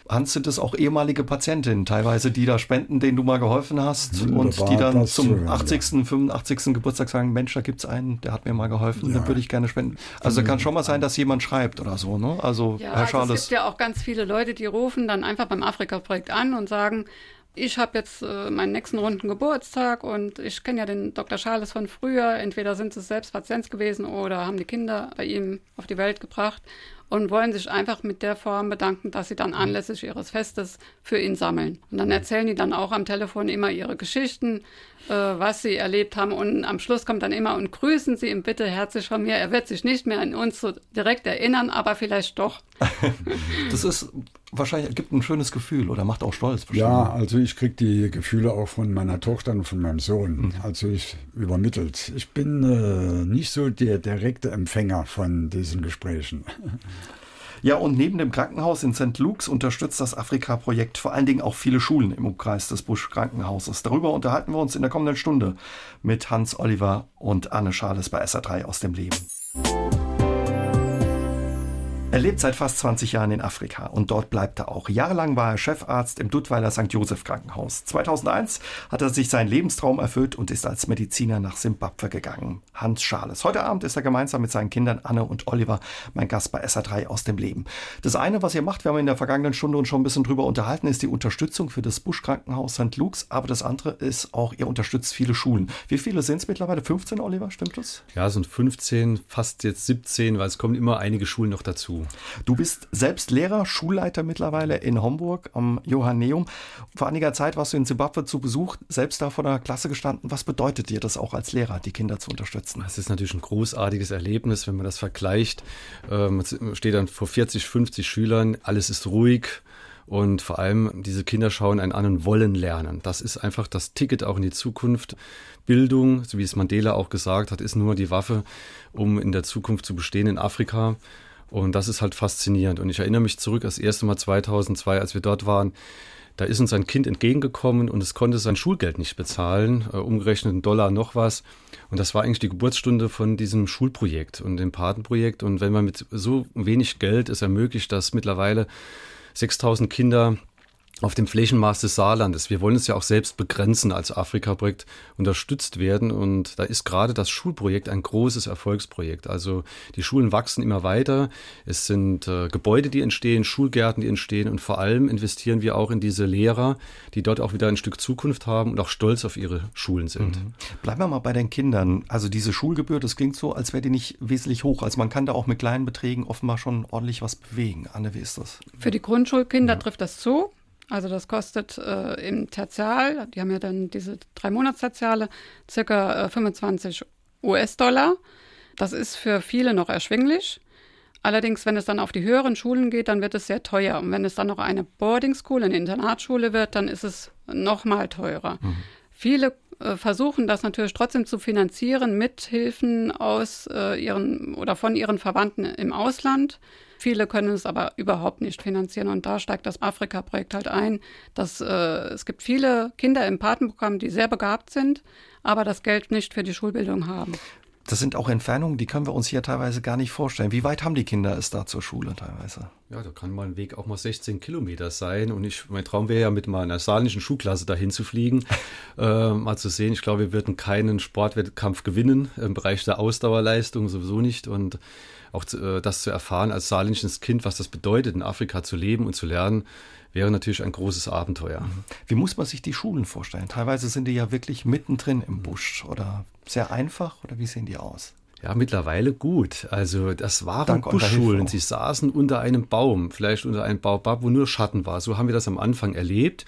Speaker 1: Hans, sind es auch ehemalige Patientinnen teilweise, die da spenden, denen du mal geholfen hast Wunderbar, und die dann zum 80., 85. Geburtstag sagen, Mensch, da gibt es einen, der hat mir mal geholfen, ja. den würde ich gerne spenden. Also kann schon mal sein, dass jemand schreibt oder so, ne? Also
Speaker 4: ja, Herr Charles. Also es gibt ja auch ganz viele Leute, die rufen dann einfach beim Afrika-Projekt an und sagen, ich habe jetzt äh, meinen nächsten runden Geburtstag und ich kenne ja den Dr. Charles von früher. Entweder sind sie selbst Patient gewesen oder haben die Kinder bei ihm auf die Welt gebracht und wollen sich einfach mit der Form bedanken, dass sie dann anlässlich ihres Festes für ihn sammeln. Und dann erzählen die dann auch am Telefon immer ihre Geschichten, äh, was sie erlebt haben. Und am Schluss kommt dann immer und grüßen Sie ihn bitte herzlich von mir. Er wird sich nicht mehr an uns so direkt erinnern, aber vielleicht doch. <laughs>
Speaker 1: das ist wahrscheinlich gibt ein schönes Gefühl oder macht auch stolz.
Speaker 5: Bestimmt. Ja, also ich kriege die Gefühle auch von meiner Tochter und von meinem Sohn. Mhm. Also ich übermittelt. Ich bin äh, nicht so der direkte Empfänger von diesen Gesprächen. <laughs>
Speaker 1: Ja, und neben dem Krankenhaus in St. Luke's unterstützt das Afrika-Projekt vor allen Dingen auch viele Schulen im Umkreis des Busch-Krankenhauses. Darüber unterhalten wir uns in der kommenden Stunde mit Hans Oliver und Anne Schales bei SA3 aus dem Leben. Er lebt seit fast 20 Jahren in Afrika und dort bleibt er auch. Jahrelang war er Chefarzt im Duttweiler St. Joseph Krankenhaus. 2001 hat er sich seinen Lebenstraum erfüllt und ist als Mediziner nach Simbabwe gegangen. Hans Schales. Heute Abend ist er gemeinsam mit seinen Kindern Anne und Oliver mein Gast bei SA3 aus dem Leben. Das eine, was ihr macht, wir haben in der vergangenen Stunde uns schon ein bisschen drüber unterhalten, ist die Unterstützung für das Busch-Krankenhaus St. Luke's. Aber das andere ist auch, ihr unterstützt viele Schulen. Wie viele sind es mittlerweile? 15, Oliver, stimmt das?
Speaker 3: Ja, es sind 15, fast jetzt 17, weil es kommen immer einige Schulen noch dazu.
Speaker 1: Du bist selbst Lehrer, Schulleiter mittlerweile in Homburg am Johanneum. Vor einiger Zeit warst du in Zimbabwe zu Besuch, selbst da vor der Klasse gestanden. Was bedeutet dir das auch als Lehrer, die Kinder zu unterstützen?
Speaker 3: Es ist natürlich ein großartiges Erlebnis, wenn man das vergleicht. Man ähm, steht dann vor 40, 50 Schülern, alles ist ruhig. Und vor allem diese Kinder schauen einen an und wollen lernen. Das ist einfach das Ticket auch in die Zukunft. Bildung, so wie es Mandela auch gesagt hat, ist nur die Waffe, um in der Zukunft zu bestehen in Afrika. Und das ist halt faszinierend. Und ich erinnere mich zurück, das erste Mal 2002, als wir dort waren, da ist uns ein Kind entgegengekommen und es konnte sein Schulgeld nicht bezahlen, äh, umgerechnet ein Dollar noch was. Und das war eigentlich die Geburtsstunde von diesem Schulprojekt und dem Patenprojekt. Und wenn man mit so wenig Geld es ermöglicht, dass mittlerweile 6000 Kinder auf dem Flächenmaß des Saarlandes. Wir wollen es ja auch selbst begrenzen als Afrika-Projekt unterstützt werden. Und da ist gerade das Schulprojekt ein großes Erfolgsprojekt. Also die Schulen wachsen immer weiter. Es sind äh, Gebäude, die entstehen, Schulgärten, die entstehen. Und vor allem investieren wir auch in diese Lehrer, die dort auch wieder ein Stück Zukunft haben und auch stolz auf ihre Schulen sind. Mhm.
Speaker 1: Bleiben wir mal bei den Kindern. Also diese Schulgebühr, das klingt so, als wäre die nicht wesentlich hoch. Also man kann da auch mit kleinen Beträgen offenbar schon ordentlich was bewegen. Anne, wie ist das?
Speaker 4: Für die Grundschulkinder ja. trifft das zu. Also das kostet äh, im Tertial, die haben ja dann diese drei Monatstertiale, circa äh, 25 US-Dollar. Das ist für viele noch erschwinglich. Allerdings, wenn es dann auf die höheren Schulen geht, dann wird es sehr teuer. Und wenn es dann noch eine Boarding School, eine Internatsschule wird, dann ist es noch mal teurer. Mhm. Viele äh, versuchen das natürlich trotzdem zu finanzieren mit Hilfen aus äh, ihren oder von ihren Verwandten im Ausland. Viele können es aber überhaupt nicht finanzieren und da steigt das Afrika-Projekt halt ein, dass äh, es gibt viele Kinder im Patenprogramm, die sehr begabt sind, aber das Geld nicht für die Schulbildung haben.
Speaker 1: Das sind auch Entfernungen, die können wir uns hier teilweise gar nicht vorstellen. Wie weit haben die Kinder es da zur Schule teilweise?
Speaker 3: Ja, da kann mal ein Weg auch mal 16 Kilometer sein. Und ich, mein Traum wäre ja, mit meiner saarländischen Schulklasse dahin zu fliegen, <laughs> äh, mal zu sehen. Ich glaube, wir würden keinen Sportwettkampf gewinnen, im Bereich der Ausdauerleistung sowieso nicht. Und auch äh, das zu erfahren als saarländisches Kind, was das bedeutet, in Afrika zu leben und zu lernen, wäre natürlich ein großes Abenteuer. Mhm.
Speaker 1: Wie muss man sich die Schulen vorstellen? Teilweise sind die ja wirklich mittendrin im Busch oder sehr einfach oder wie sehen die aus?
Speaker 3: Ja, mittlerweile gut. Also das waren Dank Buschschulen. Sie saßen unter einem Baum, vielleicht unter einem Baobab, wo nur Schatten war. So haben wir das am Anfang erlebt.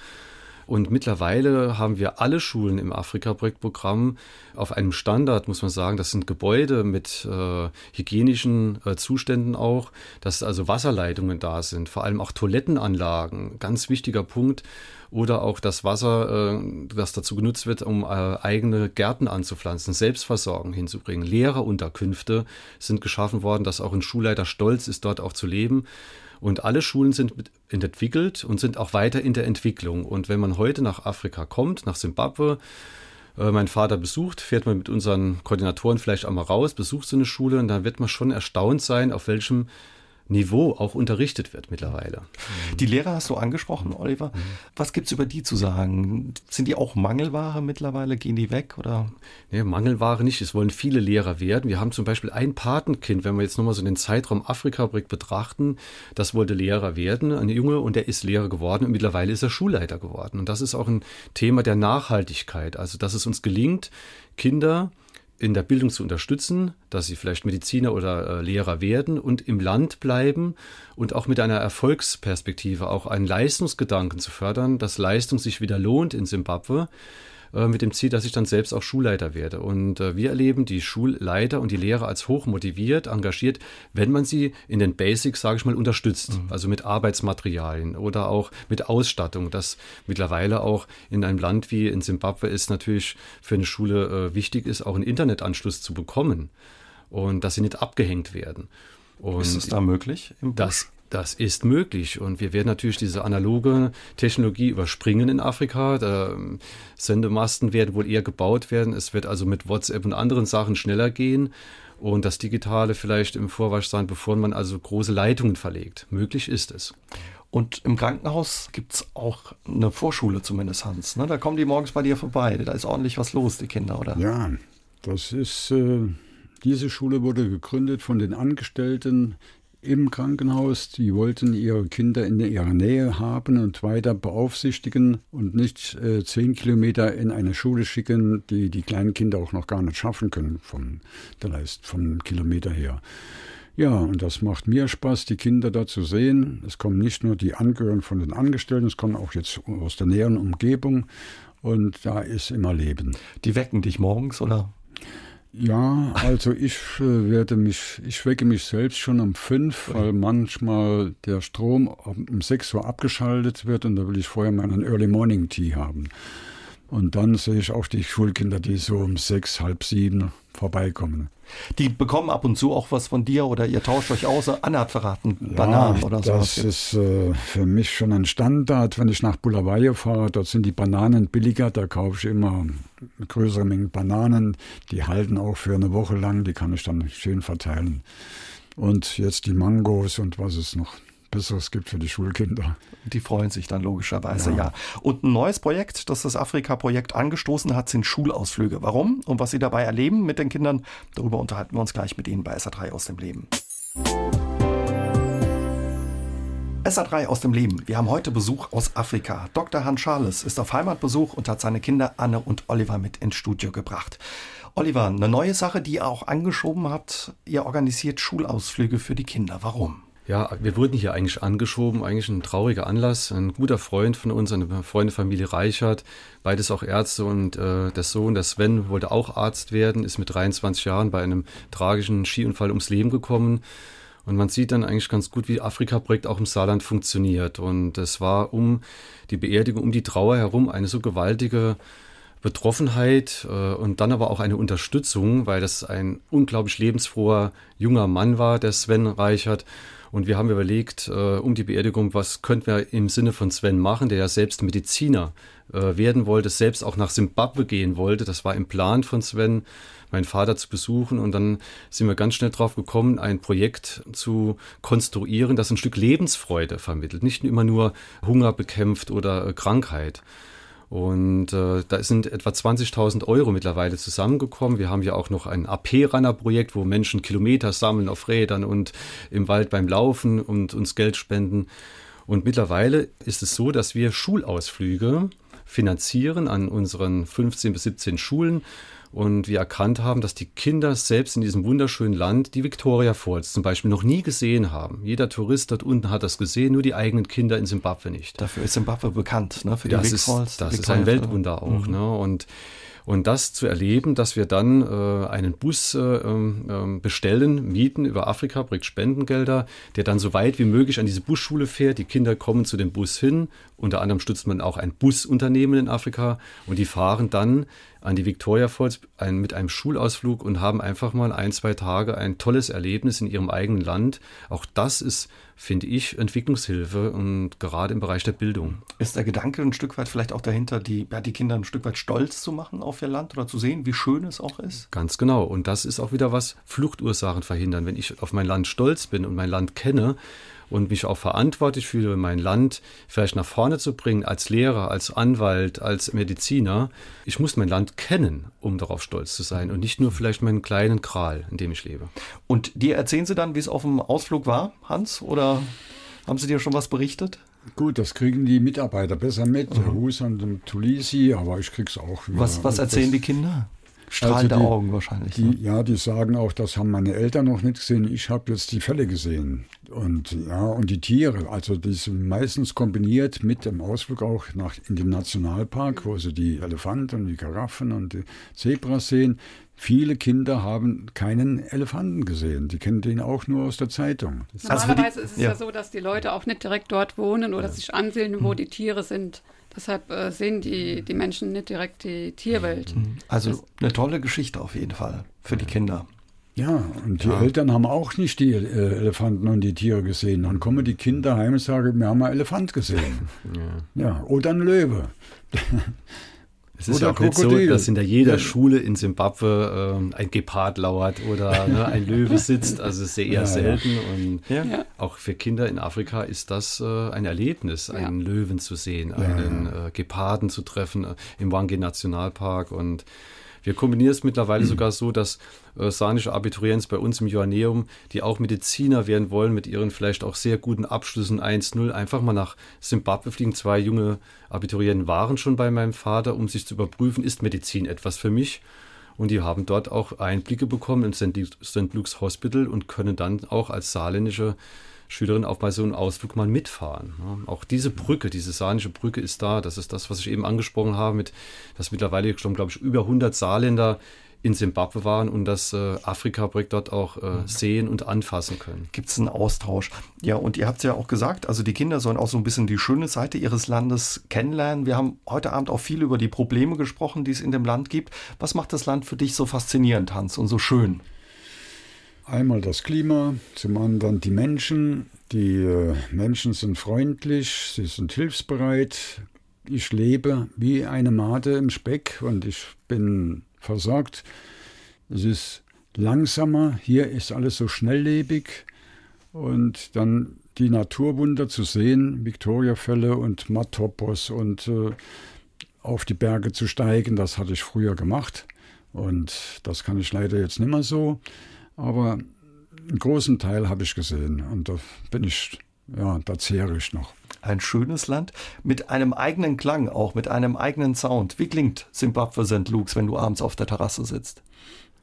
Speaker 3: Und mittlerweile haben wir alle Schulen im Afrika-Projektprogramm auf einem Standard, muss man sagen. Das sind Gebäude mit äh, hygienischen äh, Zuständen auch, dass also Wasserleitungen da sind, vor allem auch Toilettenanlagen, ganz wichtiger Punkt. Oder auch das Wasser, äh, das dazu genutzt wird, um äh, eigene Gärten anzupflanzen, Selbstversorgung hinzubringen. Lehrerunterkünfte sind geschaffen worden, dass auch ein Schulleiter stolz ist, dort auch zu leben. Und alle Schulen sind entwickelt und sind auch weiter in der Entwicklung. Und wenn man heute nach Afrika kommt, nach Simbabwe, äh, mein Vater besucht, fährt man mit unseren Koordinatoren vielleicht auch mal raus, besucht so eine Schule und dann wird man schon erstaunt sein, auf welchem Niveau auch unterrichtet wird mittlerweile.
Speaker 1: Die Lehrer hast du angesprochen, Oliver. Mhm. Was gibt es über die zu sagen? Sind die auch Mangelware mittlerweile? Gehen die weg? Oder?
Speaker 3: Nee, Mangelware nicht. Es wollen viele Lehrer werden. Wir haben zum Beispiel ein Patenkind, wenn wir jetzt nochmal so den Zeitraum Afrika-Brick betrachten, das wollte Lehrer werden, ein Junge, und der ist Lehrer geworden und mittlerweile ist er Schulleiter geworden. Und das ist auch ein Thema der Nachhaltigkeit. Also, dass es uns gelingt, Kinder in der Bildung zu unterstützen, dass sie vielleicht Mediziner oder äh, Lehrer werden und im Land bleiben und auch mit einer Erfolgsperspektive, auch einen Leistungsgedanken zu fördern, dass Leistung sich wieder lohnt in Simbabwe äh, mit dem Ziel, dass ich dann selbst auch Schulleiter werde. Und äh, wir erleben die Schulleiter und die Lehrer als hoch motiviert, engagiert, wenn man sie in den Basics, sage ich mal, unterstützt. Mhm. Also mit Arbeitsmaterialien oder auch mit Ausstattung. Das mittlerweile auch in einem Land wie in Simbabwe ist natürlich für eine Schule äh, wichtig ist, auch einen Internetanschluss zu bekommen und dass sie nicht abgehängt werden.
Speaker 1: Und ist es da möglich?
Speaker 3: das das ist möglich und wir werden natürlich diese analoge Technologie überspringen in Afrika. Da, ähm, Sendemasten werden wohl eher gebaut werden. Es wird also mit WhatsApp und anderen Sachen schneller gehen und das Digitale vielleicht im Vorwasch sein, bevor man also große Leitungen verlegt. Möglich ist es.
Speaker 1: Und im Krankenhaus gibt es auch eine Vorschule zumindest, Hans. Ne? Da kommen die morgens bei dir vorbei. Da ist ordentlich was los, die Kinder, oder?
Speaker 5: Ja, das ist. Äh diese Schule wurde gegründet von den Angestellten im Krankenhaus. Die wollten ihre Kinder in ihrer Nähe haben und weiter beaufsichtigen und nicht äh, zehn Kilometer in eine Schule schicken, die die kleinen Kinder auch noch gar nicht schaffen können vom, der Leist, vom Kilometer her. Ja, und das macht mir Spaß, die Kinder da zu sehen. Es kommen nicht nur die Angehörigen von den Angestellten, es kommen auch jetzt aus der näheren Umgebung. Und da ist immer Leben.
Speaker 1: Die wecken dich morgens, oder?
Speaker 5: Ja, also ich äh, werde mich, ich wecke mich selbst schon um fünf, weil manchmal der Strom um sechs Uhr abgeschaltet wird und da will ich vorher meinen Early Morning Tea haben. Und dann sehe ich auch die Schulkinder, die so um sechs, halb sieben vorbeikommen.
Speaker 1: Die bekommen ab und zu auch was von dir oder ihr tauscht euch aus. Anne hat verraten, ja, Bananen oder so.
Speaker 5: Das ist äh, für mich schon ein Standard. Wenn ich nach Bulawayo fahre, dort sind die Bananen billiger. Da kaufe ich immer größere Mengen Bananen. Die halten auch für eine Woche lang. Die kann ich dann schön verteilen. Und jetzt die Mangos und was es noch Besseres gibt für die Schulkinder.
Speaker 1: Die freuen sich dann logischerweise, ja. ja. Und ein neues Projekt, das das Afrika-Projekt angestoßen hat, sind Schulausflüge. Warum und was Sie dabei erleben mit den Kindern, darüber unterhalten wir uns gleich mit Ihnen bei SA3 aus dem Leben. SA3 aus dem Leben. Wir haben heute Besuch aus Afrika. Dr. Hans Charles ist auf Heimatbesuch und hat seine Kinder Anne und Oliver mit ins Studio gebracht. Oliver, eine neue Sache, die ihr auch angeschoben habt. Ihr organisiert Schulausflüge für die Kinder. Warum?
Speaker 3: Ja, wir wurden hier eigentlich angeschoben, eigentlich ein trauriger Anlass. Ein guter Freund von uns, eine Freundefamilie Reichert, beides auch Ärzte und äh, der Sohn, der Sven, wollte auch Arzt werden, ist mit 23 Jahren bei einem tragischen Skiunfall ums Leben gekommen. Und man sieht dann eigentlich ganz gut, wie Afrika-Projekt auch im Saarland funktioniert. Und es war um die Beerdigung, um die Trauer herum eine so gewaltige Betroffenheit äh, und dann aber auch eine Unterstützung, weil das ein unglaublich lebensfroher junger Mann war, der Sven Reichert. Und wir haben überlegt, äh, um die Beerdigung, was könnten wir im Sinne von Sven machen, der ja selbst Mediziner äh, werden wollte, selbst auch nach Simbabwe gehen wollte. Das war im Plan von Sven meinen Vater zu besuchen. Und dann sind wir ganz schnell drauf gekommen, ein Projekt zu konstruieren, das ein Stück Lebensfreude vermittelt, nicht immer nur Hunger bekämpft oder äh, Krankheit. Und äh, da sind etwa 20.000 Euro mittlerweile zusammengekommen. Wir haben ja auch noch ein AP-Runner-Projekt, wo Menschen Kilometer sammeln auf Rädern und im Wald beim Laufen und uns Geld spenden. Und mittlerweile ist es so, dass wir Schulausflüge finanzieren an unseren 15 bis 17 Schulen und wir erkannt haben, dass die Kinder selbst in diesem wunderschönen Land die Victoria Falls zum Beispiel noch nie gesehen haben. Jeder Tourist dort unten hat das gesehen, nur die eigenen Kinder in Simbabwe nicht.
Speaker 1: Dafür ist Simbabwe bekannt, ne?
Speaker 3: Für die das Big ist, Falls. Das ist ein Weltwunder auch. Mhm. Ne? Und und das zu erleben, dass wir dann äh, einen Bus äh, äh, bestellen, mieten über Afrika, bringt Spendengelder, der dann so weit wie möglich an diese Busschule fährt. Die Kinder kommen zu dem Bus hin. Unter anderem stützt man auch ein Busunternehmen in Afrika und die fahren dann an die Victoria Falls ein, mit einem Schulausflug und haben einfach mal ein, zwei Tage ein tolles Erlebnis in ihrem eigenen Land. Auch das ist, finde ich, Entwicklungshilfe und gerade im Bereich der Bildung.
Speaker 1: Ist der Gedanke ein Stück weit vielleicht auch dahinter, die, ja, die Kinder ein Stück weit stolz zu machen auf ihr Land oder zu sehen, wie schön es auch ist?
Speaker 3: Ganz genau. Und das ist auch wieder was, Fluchtursachen verhindern. Wenn ich auf mein Land stolz bin und mein Land kenne, und mich auch verantwortlich fühle, mein Land vielleicht nach vorne zu bringen, als Lehrer, als Anwalt, als Mediziner. Ich muss mein Land kennen, um darauf stolz zu sein und nicht nur vielleicht meinen kleinen Kral, in dem ich lebe.
Speaker 1: Und dir erzählen Sie dann, wie es auf dem Ausflug war, Hans? Oder haben Sie dir schon was berichtet?
Speaker 5: Gut, das kriegen die Mitarbeiter besser mit, mhm. Hus und Tulisi, aber ich krieg's auch.
Speaker 1: Wieder. Was, was erzählen die Kinder? Strahlende also die, Augen wahrscheinlich.
Speaker 5: Die, ne? Ja, die sagen auch, das haben meine Eltern noch nicht gesehen. Ich habe jetzt die Fälle gesehen. Und ja, und die Tiere. Also die sind meistens kombiniert mit dem Ausflug auch nach, in den Nationalpark, wo sie die Elefanten und die Giraffen und die Zebras sehen. Viele Kinder haben keinen Elefanten gesehen. Die kennen den auch nur aus der Zeitung.
Speaker 4: Normalerweise also ist es ja. ja. so, dass die Leute auch nicht direkt dort wohnen oder ja. sich ansehen, wo hm. die Tiere sind. Deshalb äh, sehen die, die Menschen nicht direkt die Tierwelt. Mhm.
Speaker 1: Also das, eine tolle Geschichte auf jeden Fall für die Kinder.
Speaker 5: Ja, und die ja. Eltern haben auch nicht die äh, Elefanten und die Tiere gesehen. Dann kommen die Kinder heim und sagen, wir haben einen Elefant gesehen. <laughs> Ja, ja oder ein Löwe.
Speaker 3: Es ist oder ja auch Krokodil. nicht so, dass in jeder ja. Schule in Simbabwe ähm, ein Gepard lauert oder ne, ein Löwe <laughs> sitzt. Also es ist sehr eher ja, selten. Und auch für Kinder in Afrika ist das äh, ein Erlebnis, einen Löwen zu sehen, einen äh, Geparden zu treffen äh, im Wange Nationalpark und wir kombinieren es mittlerweile mhm. sogar so, dass äh, sanische Abiturienz bei uns im Joanneum, die auch Mediziner werden wollen, mit ihren vielleicht auch sehr guten Abschlüssen 1-0, einfach mal nach Simbabwe fliegen. Zwei junge Abiturienten waren schon bei meinem Vater, um sich zu überprüfen, ist Medizin etwas für mich? Und die haben dort auch Einblicke bekommen in St. Luke's Hospital und können dann auch als saarländische Schülerinnen auch bei so einem Ausflug mal mitfahren. Auch diese Brücke, diese sahnische Brücke ist da. Das ist das, was ich eben angesprochen habe, mit, dass mittlerweile schon, glaube ich, über 100 Saarländer in Simbabwe waren und das äh, Afrika-Projekt dort auch äh, mhm. sehen und anfassen können.
Speaker 1: Gibt es einen Austausch? Ja, und ihr habt es ja auch gesagt, also die Kinder sollen auch so ein bisschen die schöne Seite ihres Landes kennenlernen. Wir haben heute Abend auch viel über die Probleme gesprochen, die es in dem Land gibt. Was macht das Land für dich so faszinierend, Hans, und so schön?
Speaker 5: Einmal das Klima, zum anderen die Menschen. Die äh, Menschen sind freundlich, sie sind hilfsbereit. Ich lebe wie eine Made im Speck und ich bin versorgt. Es ist langsamer, hier ist alles so schnelllebig Und dann die Naturwunder zu sehen, Viktoriafälle und Matopos und äh, auf die Berge zu steigen, das hatte ich früher gemacht. Und das kann ich leider jetzt nicht mehr so. Aber einen großen Teil habe ich gesehen und da bin ich, ja, da zehre ich noch.
Speaker 1: Ein schönes Land mit einem eigenen Klang, auch mit einem eigenen Sound. Wie klingt Zimbabwe St. Luke's, wenn du abends auf der Terrasse sitzt?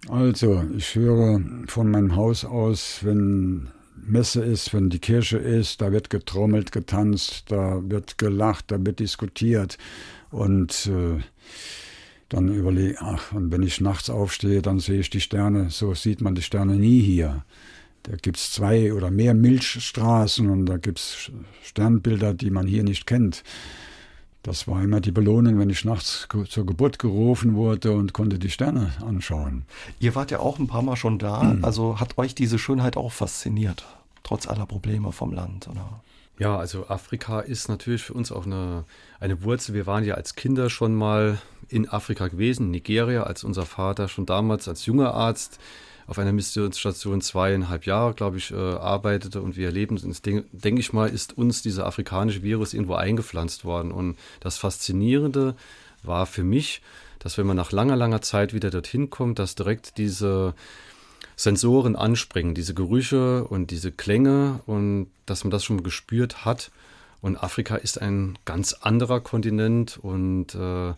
Speaker 5: Also, ich höre von meinem Haus aus, wenn Messe ist, wenn die Kirche ist, da wird getrommelt, getanzt, da wird gelacht, da wird diskutiert. Und äh, dann überlege, ach, und wenn ich nachts aufstehe, dann sehe ich die Sterne. So sieht man die Sterne nie hier. Da gibt es zwei oder mehr Milchstraßen und da gibt es Sternbilder, die man hier nicht kennt. Das war immer die Belohnung, wenn ich nachts zur Geburt gerufen wurde und konnte die Sterne anschauen.
Speaker 1: Ihr wart ja auch ein paar Mal schon da. Also hat euch diese Schönheit auch fasziniert, trotz aller Probleme vom Land, oder?
Speaker 3: Ja, also Afrika ist natürlich für uns auch eine, eine Wurzel. Wir waren ja als Kinder schon mal in Afrika gewesen, Nigeria, als unser Vater schon damals als junger Arzt auf einer Missionsstation zweieinhalb Jahre, glaube ich, äh, arbeitete und wir erleben uns, denke ich mal, ist uns dieser afrikanische Virus irgendwo eingepflanzt worden. Und das Faszinierende war für mich, dass wenn man nach langer, langer Zeit wieder dorthin kommt, dass direkt diese Sensoren anspringen, diese Gerüche und diese Klänge und dass man das schon mal gespürt hat. Und Afrika ist ein ganz anderer Kontinent und äh,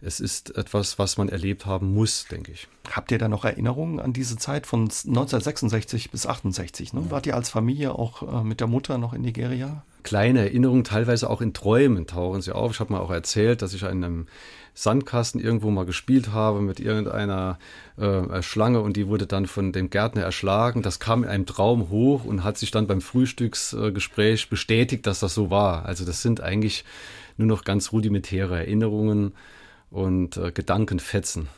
Speaker 3: es ist etwas, was man erlebt haben muss, denke ich.
Speaker 1: Habt ihr da noch Erinnerungen an diese Zeit von 1966 bis 68? Ne? Wart ihr als Familie auch äh, mit der Mutter noch in Nigeria?
Speaker 3: Kleine Erinnerungen, teilweise auch in Träumen tauchen sie auf. Ich habe mal auch erzählt, dass ich an einem Sandkasten irgendwo mal gespielt habe mit irgendeiner äh, Schlange und die wurde dann von dem Gärtner erschlagen. Das kam in einem Traum hoch und hat sich dann beim Frühstücksgespräch bestätigt, dass das so war. Also das sind eigentlich nur noch ganz rudimentäre Erinnerungen und äh, Gedankenfetzen.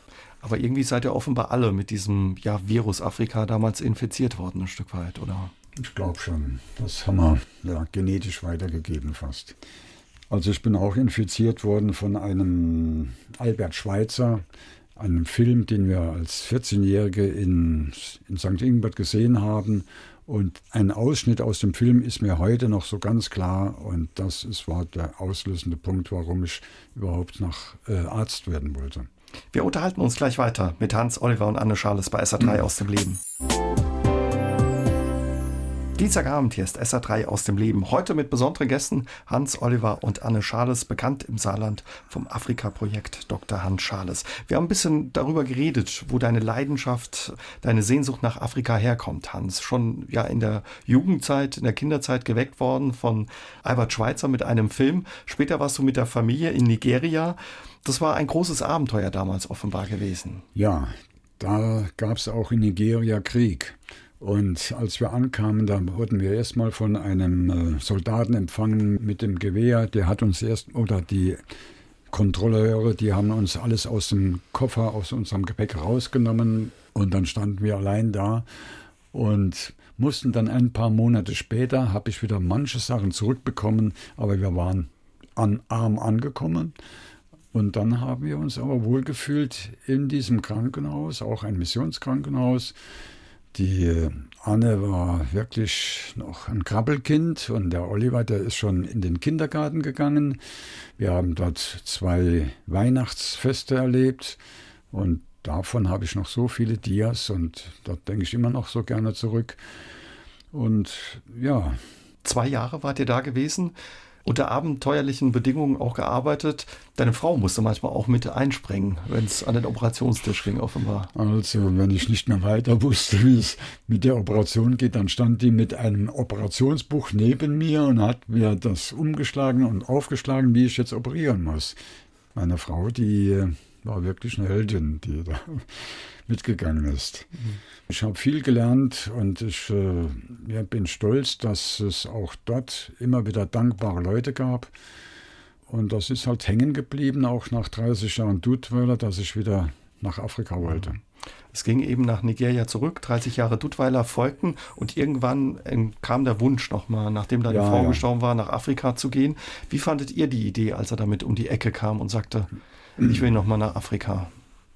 Speaker 1: Aber irgendwie seid ihr offenbar alle mit diesem ja, Virus Afrika damals infiziert worden, ein Stück weit, oder?
Speaker 5: Ich glaube schon. Das haben wir ja, genetisch weitergegeben fast. Also ich bin auch infiziert worden von einem Albert Schweitzer, einem Film, den wir als 14-Jährige in, in St. Ingbert gesehen haben. Und ein Ausschnitt aus dem Film ist mir heute noch so ganz klar und das ist, war der auslösende Punkt, warum ich überhaupt nach äh, Arzt werden wollte.
Speaker 1: Wir unterhalten uns gleich weiter mit Hans, Oliver und Anne Schales bei SA3 mhm. aus dem Leben. Dienstagabend, hier ist SA3 aus dem Leben. Heute mit besonderen Gästen Hans Oliver und Anne Schales, bekannt im Saarland vom Afrika-Projekt Dr. Hans Schales. Wir haben ein bisschen darüber geredet, wo deine Leidenschaft, deine Sehnsucht nach Afrika herkommt, Hans. Schon ja in der Jugendzeit, in der Kinderzeit geweckt worden von Albert Schweitzer mit einem Film. Später warst du mit der Familie in Nigeria. Das war ein großes Abenteuer damals offenbar gewesen.
Speaker 5: Ja, da gab es auch in Nigeria Krieg. Und als wir ankamen, da wurden wir erstmal von einem äh, Soldaten empfangen mit dem Gewehr. Der hat uns erst, oder die Kontrolleure, die haben uns alles aus dem Koffer, aus unserem Gepäck rausgenommen. Und dann standen wir allein da und mussten dann ein paar Monate später, habe ich wieder manche Sachen zurückbekommen, aber wir waren an, arm angekommen. Und dann haben wir uns aber wohlgefühlt in diesem Krankenhaus, auch ein Missionskrankenhaus. Die Anne war wirklich noch ein Krabbelkind und der Oliver, der ist schon in den Kindergarten gegangen. Wir haben dort zwei Weihnachtsfeste erlebt und davon habe ich noch so viele Dias und dort denke ich immer noch so gerne zurück. Und ja.
Speaker 1: Zwei Jahre wart ihr da gewesen? Unter abenteuerlichen Bedingungen auch gearbeitet. Deine Frau musste manchmal auch mit einspringen, wenn es an den Operationstisch ging, offenbar.
Speaker 5: Also, wenn ich nicht mehr weiter wusste, wie es mit der Operation geht, dann stand die mit einem Operationsbuch neben mir und hat mir das umgeschlagen und aufgeschlagen, wie ich jetzt operieren muss. Meine Frau, die äh, war wirklich eine Heldin, die da mitgegangen ist. Mhm. Ich habe viel gelernt und ich äh, ja, bin stolz, dass es auch dort immer wieder dankbare Leute gab. Und das ist halt hängen geblieben, auch nach 30 Jahren Dudweiler, dass ich wieder nach Afrika wollte.
Speaker 1: Es ging eben nach Nigeria zurück, 30 Jahre Dudweiler folgten und irgendwann ähm, kam der Wunsch nochmal, nachdem deine ja, Frau ja. gestorben war, nach Afrika zu gehen. Wie fandet ihr die Idee, als er damit um die Ecke kam und sagte, ich will nochmal nach Afrika?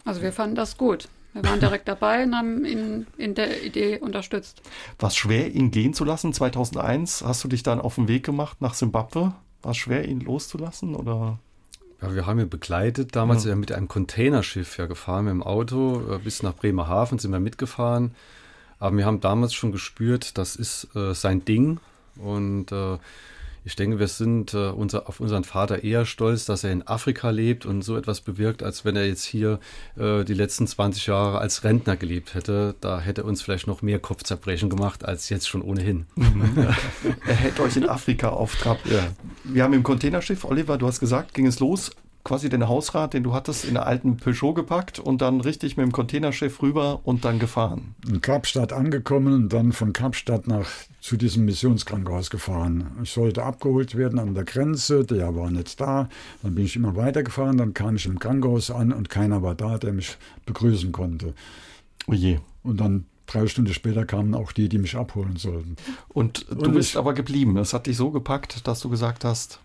Speaker 4: Also wir fanden das gut. Wir waren direkt dabei und haben ihn in der Idee unterstützt.
Speaker 1: War es schwer, ihn gehen zu lassen? 2001 hast du dich dann auf den Weg gemacht nach Simbabwe? War es schwer, ihn loszulassen oder?
Speaker 3: Ja, wir haben ihn begleitet, damals ja. mit einem Containerschiff ja gefahren, mit dem Auto äh, bis nach Bremerhaven sind wir mitgefahren. Aber wir haben damals schon gespürt, das ist äh, sein Ding und äh, ich denke, wir sind äh, unser, auf unseren Vater eher stolz, dass er in Afrika lebt und so etwas bewirkt, als wenn er jetzt hier äh, die letzten 20 Jahre als Rentner gelebt hätte. Da hätte er uns vielleicht noch mehr Kopfzerbrechen gemacht als jetzt schon ohnehin. <laughs>
Speaker 1: er hält euch in Afrika auf Trab. Ja. Wir haben im Containerschiff, Oliver, du hast gesagt, ging es los quasi den Hausrat, den du hattest, in der alten Peugeot gepackt und dann richtig mit dem Containerschiff rüber und dann gefahren.
Speaker 5: In Kapstadt angekommen und dann von Kapstadt nach zu diesem Missionskrankenhaus gefahren. Ich sollte abgeholt werden an der Grenze, der war nicht da. Dann bin ich immer weitergefahren, dann kam ich im Krankenhaus an und keiner war da, der mich begrüßen konnte.
Speaker 1: Oh je.
Speaker 5: Und dann drei Stunden später kamen auch die, die mich abholen sollten.
Speaker 1: Und du und bist ich, aber geblieben. Es hat dich so gepackt, dass du gesagt hast,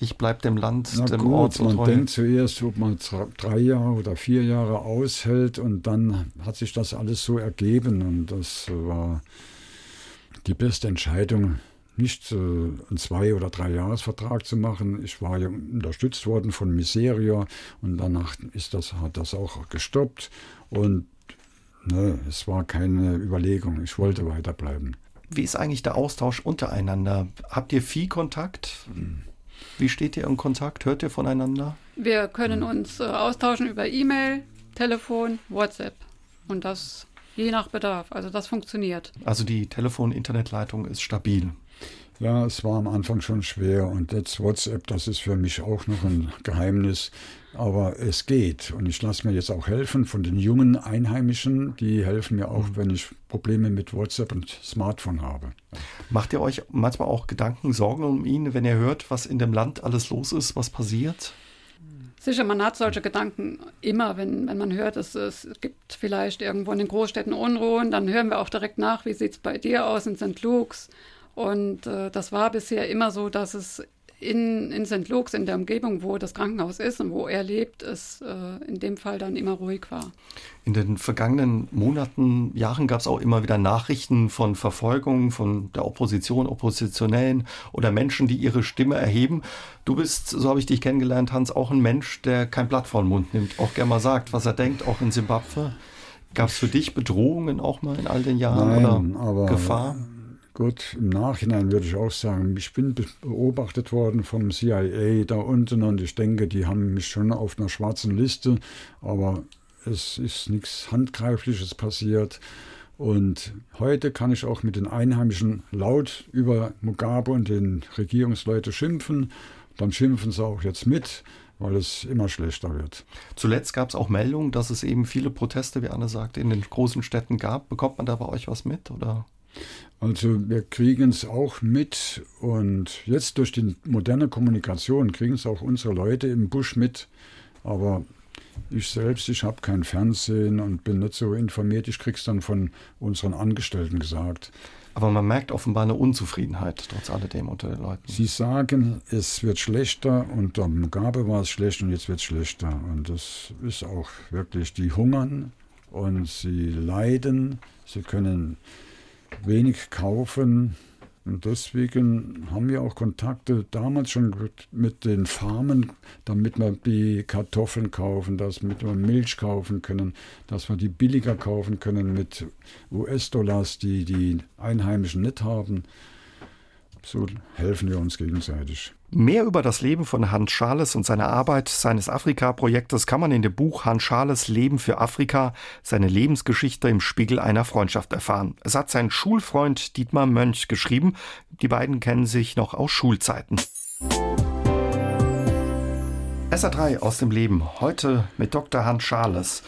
Speaker 1: ich bleibe dem Land,
Speaker 5: Na
Speaker 1: dem
Speaker 5: gut,
Speaker 1: Ort so
Speaker 5: man
Speaker 1: treu.
Speaker 5: denkt zuerst, ob man drei Jahre oder vier Jahre aushält und dann hat sich das alles so ergeben und das war die beste Entscheidung, nicht äh, einen Zwei- oder Drei-Jahres-Vertrag zu machen. Ich war ja unterstützt worden von Miseria und danach ist das, hat das auch gestoppt und ne, es war keine Überlegung. Ich wollte weiterbleiben.
Speaker 1: Wie ist eigentlich der Austausch untereinander? Habt ihr viel Kontakt? Wie steht ihr in Kontakt? Hört ihr voneinander?
Speaker 4: Wir können uns äh, austauschen über E-Mail, Telefon, WhatsApp. Und das je nach Bedarf. Also das funktioniert.
Speaker 1: Also die Telefon-Internetleitung ist stabil.
Speaker 5: Ja, es war am Anfang schon schwer und jetzt WhatsApp, das ist für mich auch noch ein Geheimnis. Aber es geht und ich lasse mir jetzt auch helfen von den jungen Einheimischen. Die helfen mir auch, wenn ich Probleme mit WhatsApp und Smartphone habe.
Speaker 1: Macht ihr euch manchmal auch Gedanken, Sorgen um ihn, wenn ihr hört, was in dem Land alles los ist, was passiert?
Speaker 4: Sicher, man hat solche Gedanken immer, wenn, wenn man hört, es, es gibt vielleicht irgendwo in den Großstädten Unruhen, dann hören wir auch direkt nach, wie sieht es bei dir aus in St. Luke's. Und äh, das war bisher immer so, dass es in, in St. Luke's, in der Umgebung, wo das Krankenhaus ist und wo er lebt, es äh, in dem Fall dann immer ruhig war.
Speaker 1: In den vergangenen Monaten, Jahren gab es auch immer wieder Nachrichten von Verfolgung von der Opposition, Oppositionellen oder Menschen, die ihre Stimme erheben. Du bist, so habe ich dich kennengelernt, Hans, auch ein Mensch, der kein Blatt vor den Mund nimmt, auch gerne mal sagt, was er denkt, auch in Simbabwe. Gab es für dich Bedrohungen auch mal in all den Jahren
Speaker 5: Nein,
Speaker 1: oder
Speaker 5: aber
Speaker 1: Gefahr?
Speaker 5: Gut, im Nachhinein würde ich auch sagen, ich bin beobachtet worden vom CIA da unten und ich denke, die haben mich schon auf einer schwarzen Liste, aber es ist nichts Handgreifliches passiert. Und heute kann ich auch mit den Einheimischen laut über Mugabe und den Regierungsleute schimpfen. Dann schimpfen sie auch jetzt mit, weil es immer schlechter wird.
Speaker 1: Zuletzt gab es auch Meldungen, dass es eben viele Proteste, wie Anne sagte, in den großen Städten gab. Bekommt man da bei euch was mit? Oder?
Speaker 5: Also wir kriegen es auch mit und jetzt durch die moderne Kommunikation kriegen es auch unsere Leute im Busch mit. Aber ich selbst, ich habe kein Fernsehen und bin nicht so informiert. Ich krieg's dann von unseren Angestellten gesagt.
Speaker 1: Aber man merkt offenbar eine Unzufriedenheit trotz alledem unter den Leuten.
Speaker 5: Sie sagen, es wird schlechter. Unter Mugabe war es schlecht und jetzt wird es schlechter. Und das ist auch wirklich, die hungern und sie leiden. Sie können wenig kaufen. Und deswegen haben wir auch Kontakte damals schon mit den Farmen, damit wir die Kartoffeln kaufen, damit wir Milch kaufen können, dass wir die billiger kaufen können mit US-Dollars, die die Einheimischen nicht haben. So helfen wir uns gegenseitig.
Speaker 1: Mehr über das Leben von Hans Schales und seine Arbeit seines Afrika-Projektes kann man in dem Buch Hans Schales Leben für Afrika, seine Lebensgeschichte im Spiegel einer Freundschaft erfahren. Es hat sein Schulfreund Dietmar Mönch geschrieben. Die beiden kennen sich noch aus Schulzeiten. SA3 aus dem Leben. Heute mit Dr. Hans Schales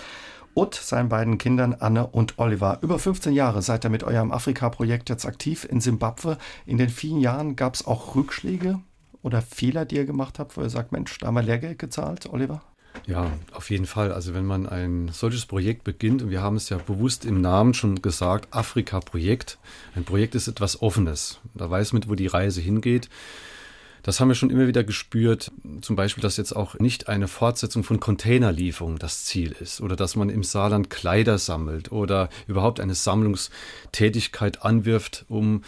Speaker 1: und seinen beiden Kindern Anne und Oliver. Über 15 Jahre seid ihr mit eurem Afrika-Projekt jetzt aktiv in Simbabwe. In den vielen Jahren gab es auch Rückschläge oder Fehler, die ihr gemacht habt, wo ihr sagt, Mensch, da haben wir Lehrgeld gezahlt, Oliver?
Speaker 3: Ja, auf jeden Fall. Also wenn man ein solches Projekt beginnt, und wir haben es ja bewusst im Namen schon gesagt, Afrika-Projekt. Ein Projekt ist etwas Offenes. Da weiß man, wo die Reise hingeht. Das haben wir schon immer wieder gespürt, zum Beispiel, dass jetzt auch nicht eine Fortsetzung von Containerlieferungen das Ziel ist oder dass man im Saarland Kleider sammelt oder überhaupt eine Sammlungstätigkeit anwirft, um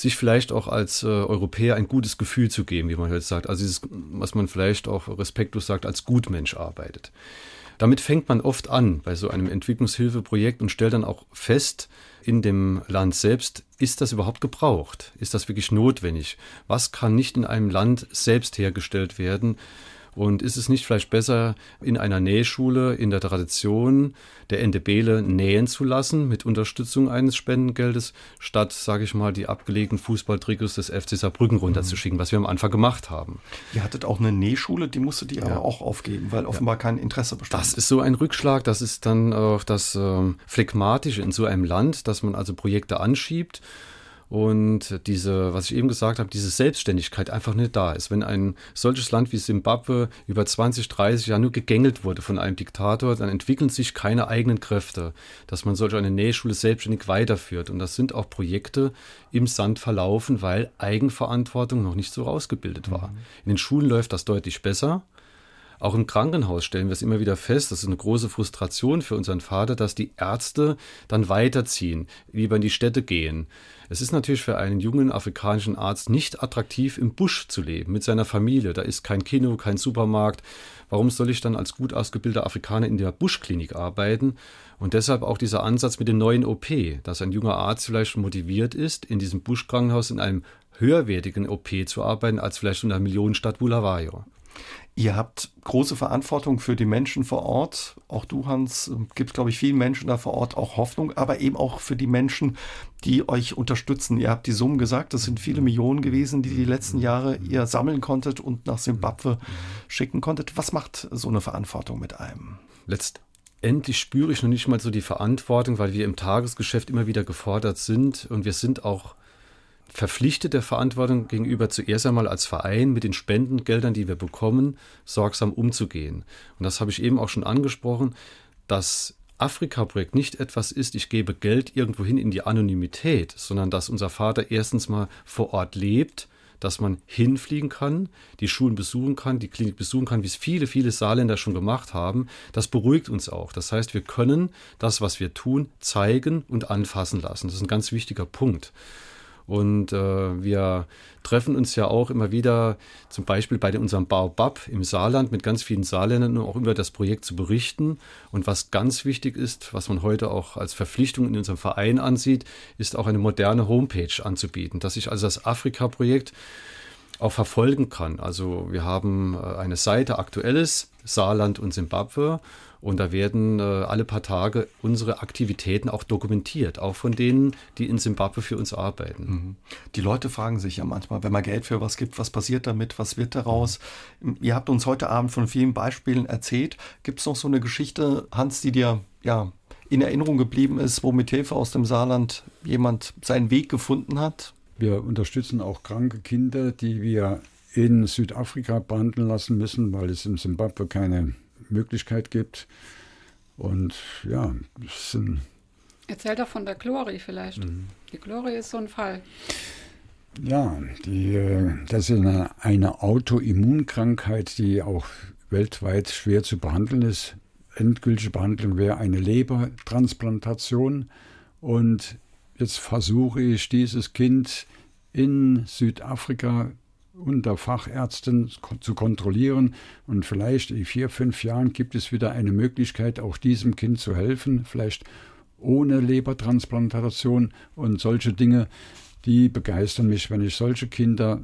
Speaker 3: sich vielleicht auch als äh, Europäer ein gutes Gefühl zu geben, wie man heute sagt. Also dieses, was man vielleicht auch respektlos sagt, als Gutmensch arbeitet. Damit fängt man oft an bei so einem Entwicklungshilfeprojekt und stellt dann auch fest in dem Land selbst, ist das überhaupt gebraucht? Ist das wirklich notwendig? Was kann nicht in einem Land selbst hergestellt werden? Und ist es nicht vielleicht besser, in einer Nähschule in der Tradition der Endebele nähen zu lassen mit Unterstützung eines Spendengeldes, statt, sage ich mal, die abgelegten Fußballtrikots des FC Saarbrücken runterzuschicken, was wir am Anfang gemacht haben.
Speaker 1: Ihr hattet auch eine Nähschule, die musstet ihr ja. aber auch aufgeben, weil offenbar ja. kein Interesse bestand.
Speaker 3: Das ist so ein Rückschlag, das ist dann auch das äh, Phlegmatische in so einem Land, dass man also Projekte anschiebt und diese, was ich eben gesagt habe, diese Selbstständigkeit einfach nicht da ist. Wenn ein solches Land wie Simbabwe über 20, 30 Jahre nur gegängelt wurde von einem Diktator, dann entwickeln sich keine eigenen Kräfte, dass man solch eine Nähschule selbstständig weiterführt. Und das sind auch Projekte im Sand verlaufen, weil Eigenverantwortung noch nicht so ausgebildet war. Mhm. In den Schulen läuft das deutlich besser. Auch im Krankenhaus stellen wir es immer wieder fest, das ist eine große Frustration für unseren Vater, dass die Ärzte dann weiterziehen, lieber in die Städte gehen. Es ist natürlich für einen jungen afrikanischen Arzt nicht attraktiv, im Busch zu leben, mit seiner Familie. Da ist kein Kino, kein Supermarkt. Warum soll ich dann als gut ausgebildeter Afrikaner in der Buschklinik arbeiten? Und deshalb auch dieser Ansatz mit dem neuen OP, dass ein junger Arzt vielleicht motiviert ist, in diesem Buschkrankenhaus in einem höherwertigen OP zu arbeiten, als vielleicht in der Millionenstadt Bulawayo.
Speaker 1: Ihr habt große Verantwortung für die Menschen vor Ort. Auch du, Hans, gibt, glaube ich, vielen Menschen da vor Ort auch Hoffnung, aber eben auch für die Menschen, die euch unterstützen. Ihr habt die Summen gesagt, das sind viele Millionen gewesen, die die letzten Jahre ihr sammeln konntet und nach Simbabwe schicken konntet. Was macht so eine Verantwortung mit einem?
Speaker 3: Letztendlich spüre ich noch nicht mal so die Verantwortung, weil wir im Tagesgeschäft immer wieder gefordert sind und wir sind auch verpflichtet der Verantwortung gegenüber zuerst einmal als Verein mit den Spendengeldern, die wir bekommen, sorgsam umzugehen. Und das habe ich eben auch schon angesprochen, dass Afrika-Projekt nicht etwas ist, ich gebe Geld irgendwohin in die Anonymität, sondern dass unser Vater erstens mal vor Ort lebt, dass man hinfliegen kann, die Schulen besuchen kann, die Klinik besuchen kann, wie es viele, viele Saarländer schon gemacht haben. Das beruhigt uns auch. Das heißt, wir können das, was wir tun, zeigen und anfassen lassen. Das ist ein ganz wichtiger Punkt. Und äh, wir treffen uns ja auch immer wieder, zum Beispiel bei unserem Baobab im Saarland mit ganz vielen Saarländern, um auch über das Projekt zu berichten. Und was ganz wichtig ist, was man heute auch als Verpflichtung in unserem Verein ansieht, ist auch eine moderne Homepage anzubieten, dass sich also das Afrika-Projekt auch verfolgen kann. Also wir haben äh, eine Seite Aktuelles, Saarland und Simbabwe und da werden äh, alle paar Tage unsere Aktivitäten auch dokumentiert, auch von denen, die in Simbabwe für uns arbeiten. Mhm.
Speaker 1: Die Leute fragen sich ja manchmal, wenn man Geld für was gibt, was passiert damit, was wird daraus? Mhm. Ihr habt uns heute Abend von vielen Beispielen erzählt. Gibt es noch so eine Geschichte, Hans, die dir ja in Erinnerung geblieben ist, wo mit Hilfe aus dem Saarland jemand seinen Weg gefunden hat?
Speaker 5: Wir unterstützen auch kranke Kinder, die wir in Südafrika behandeln lassen müssen, weil es in Simbabwe keine Möglichkeit gibt. Und ja, es sind.
Speaker 4: Erzähl doch von der Chlori vielleicht. Mhm. Die Chlori ist so ein Fall.
Speaker 5: Ja, die, das ist eine, eine Autoimmunkrankheit, die auch weltweit schwer zu behandeln ist. Endgültige Behandlung wäre eine Lebertransplantation. Und jetzt versuche ich dieses Kind in Südafrika unter Fachärzten zu kontrollieren. Und vielleicht in vier, fünf Jahren gibt es wieder eine Möglichkeit, auch diesem Kind zu helfen, vielleicht ohne Lebertransplantation und solche Dinge, die begeistern mich, wenn ich solche Kinder,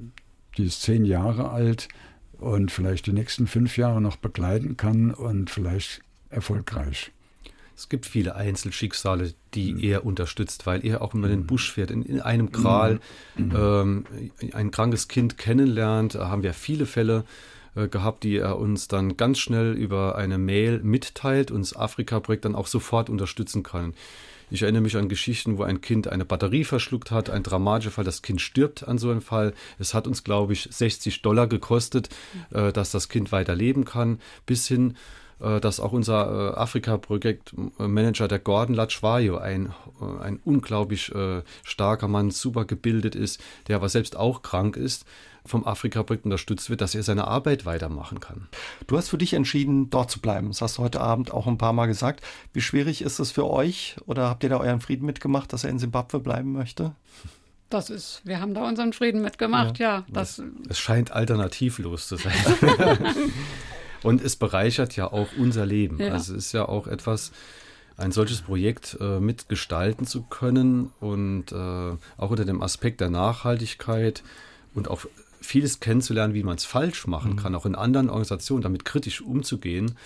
Speaker 5: die ist zehn Jahre alt und vielleicht die nächsten fünf Jahre noch begleiten kann und vielleicht erfolgreich.
Speaker 3: Es gibt viele Einzelschicksale, die mhm. er unterstützt, weil er auch immer den Busch fährt, in, in einem Kral mhm. ähm, ein krankes Kind kennenlernt. Da haben wir viele Fälle äh, gehabt, die er uns dann ganz schnell über eine Mail mitteilt und das Afrika-Projekt dann auch sofort unterstützen kann. Ich erinnere mich an Geschichten, wo ein Kind eine Batterie verschluckt hat, ein dramatischer Fall, das Kind stirbt an so einem Fall. Es hat uns, glaube ich, 60 Dollar gekostet, äh, dass das Kind weiter leben kann, bis hin äh, dass auch unser äh, Afrika-Projektmanager, der Gordon Lachwayo, ein, äh, ein unglaublich starker Mann, super gebildet ist, der aber selbst auch krank ist, vom Afrika-Projekt unterstützt wird, dass er seine Arbeit weitermachen kann.
Speaker 1: Du hast für dich entschieden, dort zu bleiben. Das hast du heute Abend auch ein paar Mal gesagt. Wie schwierig ist es für euch oder habt ihr da euren Frieden mitgemacht, dass er in Simbabwe bleiben möchte?
Speaker 4: Das ist, wir haben da unseren Frieden mitgemacht, ja. ja das,
Speaker 3: es scheint alternativlos zu sein. <laughs> <laughs> Und es bereichert ja auch unser Leben. Ja. Also es ist ja auch etwas, ein solches Projekt äh, mitgestalten zu können und äh, auch unter dem Aspekt der Nachhaltigkeit und auch vieles kennenzulernen, wie man es falsch machen mhm. kann, auch in anderen Organisationen damit kritisch umzugehen,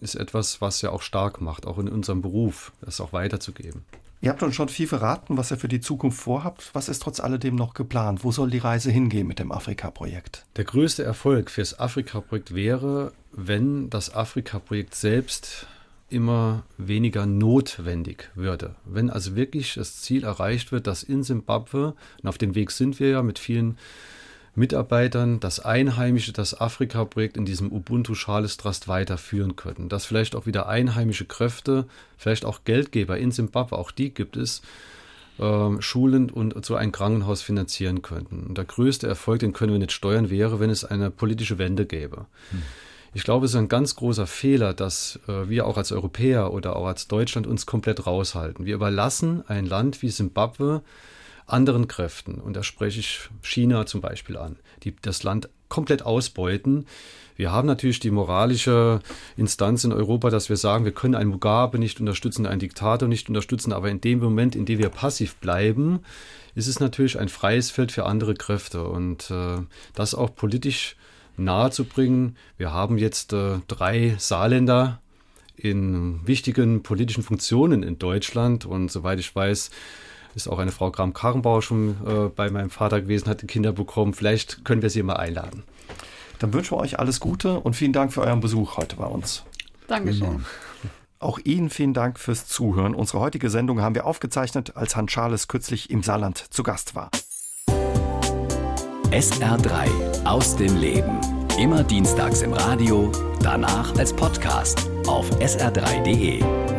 Speaker 3: ist etwas, was ja auch stark macht, auch in unserem Beruf, das auch weiterzugeben.
Speaker 1: Ihr habt uns schon viel verraten, was ihr für die Zukunft vorhabt. Was ist trotz alledem noch geplant? Wo soll die Reise hingehen mit dem Afrika-Projekt?
Speaker 3: Der größte Erfolg fürs Afrika-Projekt wäre, wenn das Afrika-Projekt selbst immer weniger notwendig würde. Wenn also wirklich das Ziel erreicht wird, dass in Simbabwe, und auf dem Weg sind wir ja mit vielen Mitarbeitern das Einheimische, das Afrika-Projekt in diesem Ubuntu Schales Trust weiterführen könnten. Dass vielleicht auch wieder einheimische Kräfte, vielleicht auch Geldgeber in Simbabwe, auch die gibt es, äh, Schulen und so ein Krankenhaus finanzieren könnten. Und der größte Erfolg, den können wir nicht steuern, wäre, wenn es eine politische Wende gäbe. Hm. Ich glaube, es ist ein ganz großer Fehler, dass äh, wir auch als Europäer oder auch als Deutschland uns komplett raushalten. Wir überlassen ein Land wie Simbabwe anderen Kräften, und da spreche ich China zum Beispiel an, die das Land komplett ausbeuten. Wir haben natürlich die moralische Instanz in Europa, dass wir sagen, wir können einen Mugabe nicht unterstützen, einen Diktator nicht unterstützen, aber in dem Moment, in dem wir passiv bleiben, ist es natürlich ein freies Feld für andere Kräfte und äh, das auch politisch nahezubringen. Wir haben jetzt äh, drei Saarländer in wichtigen politischen Funktionen in Deutschland und soweit ich weiß, ist auch eine Frau Gram-Karrenbauer schon äh, bei meinem Vater gewesen, hat Kinder bekommen. Vielleicht können wir sie mal einladen.
Speaker 1: Dann wünschen wir euch alles Gute und vielen Dank für euren Besuch heute bei uns.
Speaker 4: Dankeschön. Genau.
Speaker 1: Auch Ihnen vielen Dank fürs Zuhören. Unsere heutige Sendung haben wir aufgezeichnet, als Hans Charles kürzlich im Saarland zu Gast war.
Speaker 2: SR3 aus dem Leben. Immer dienstags im Radio, danach als Podcast auf sr3.de.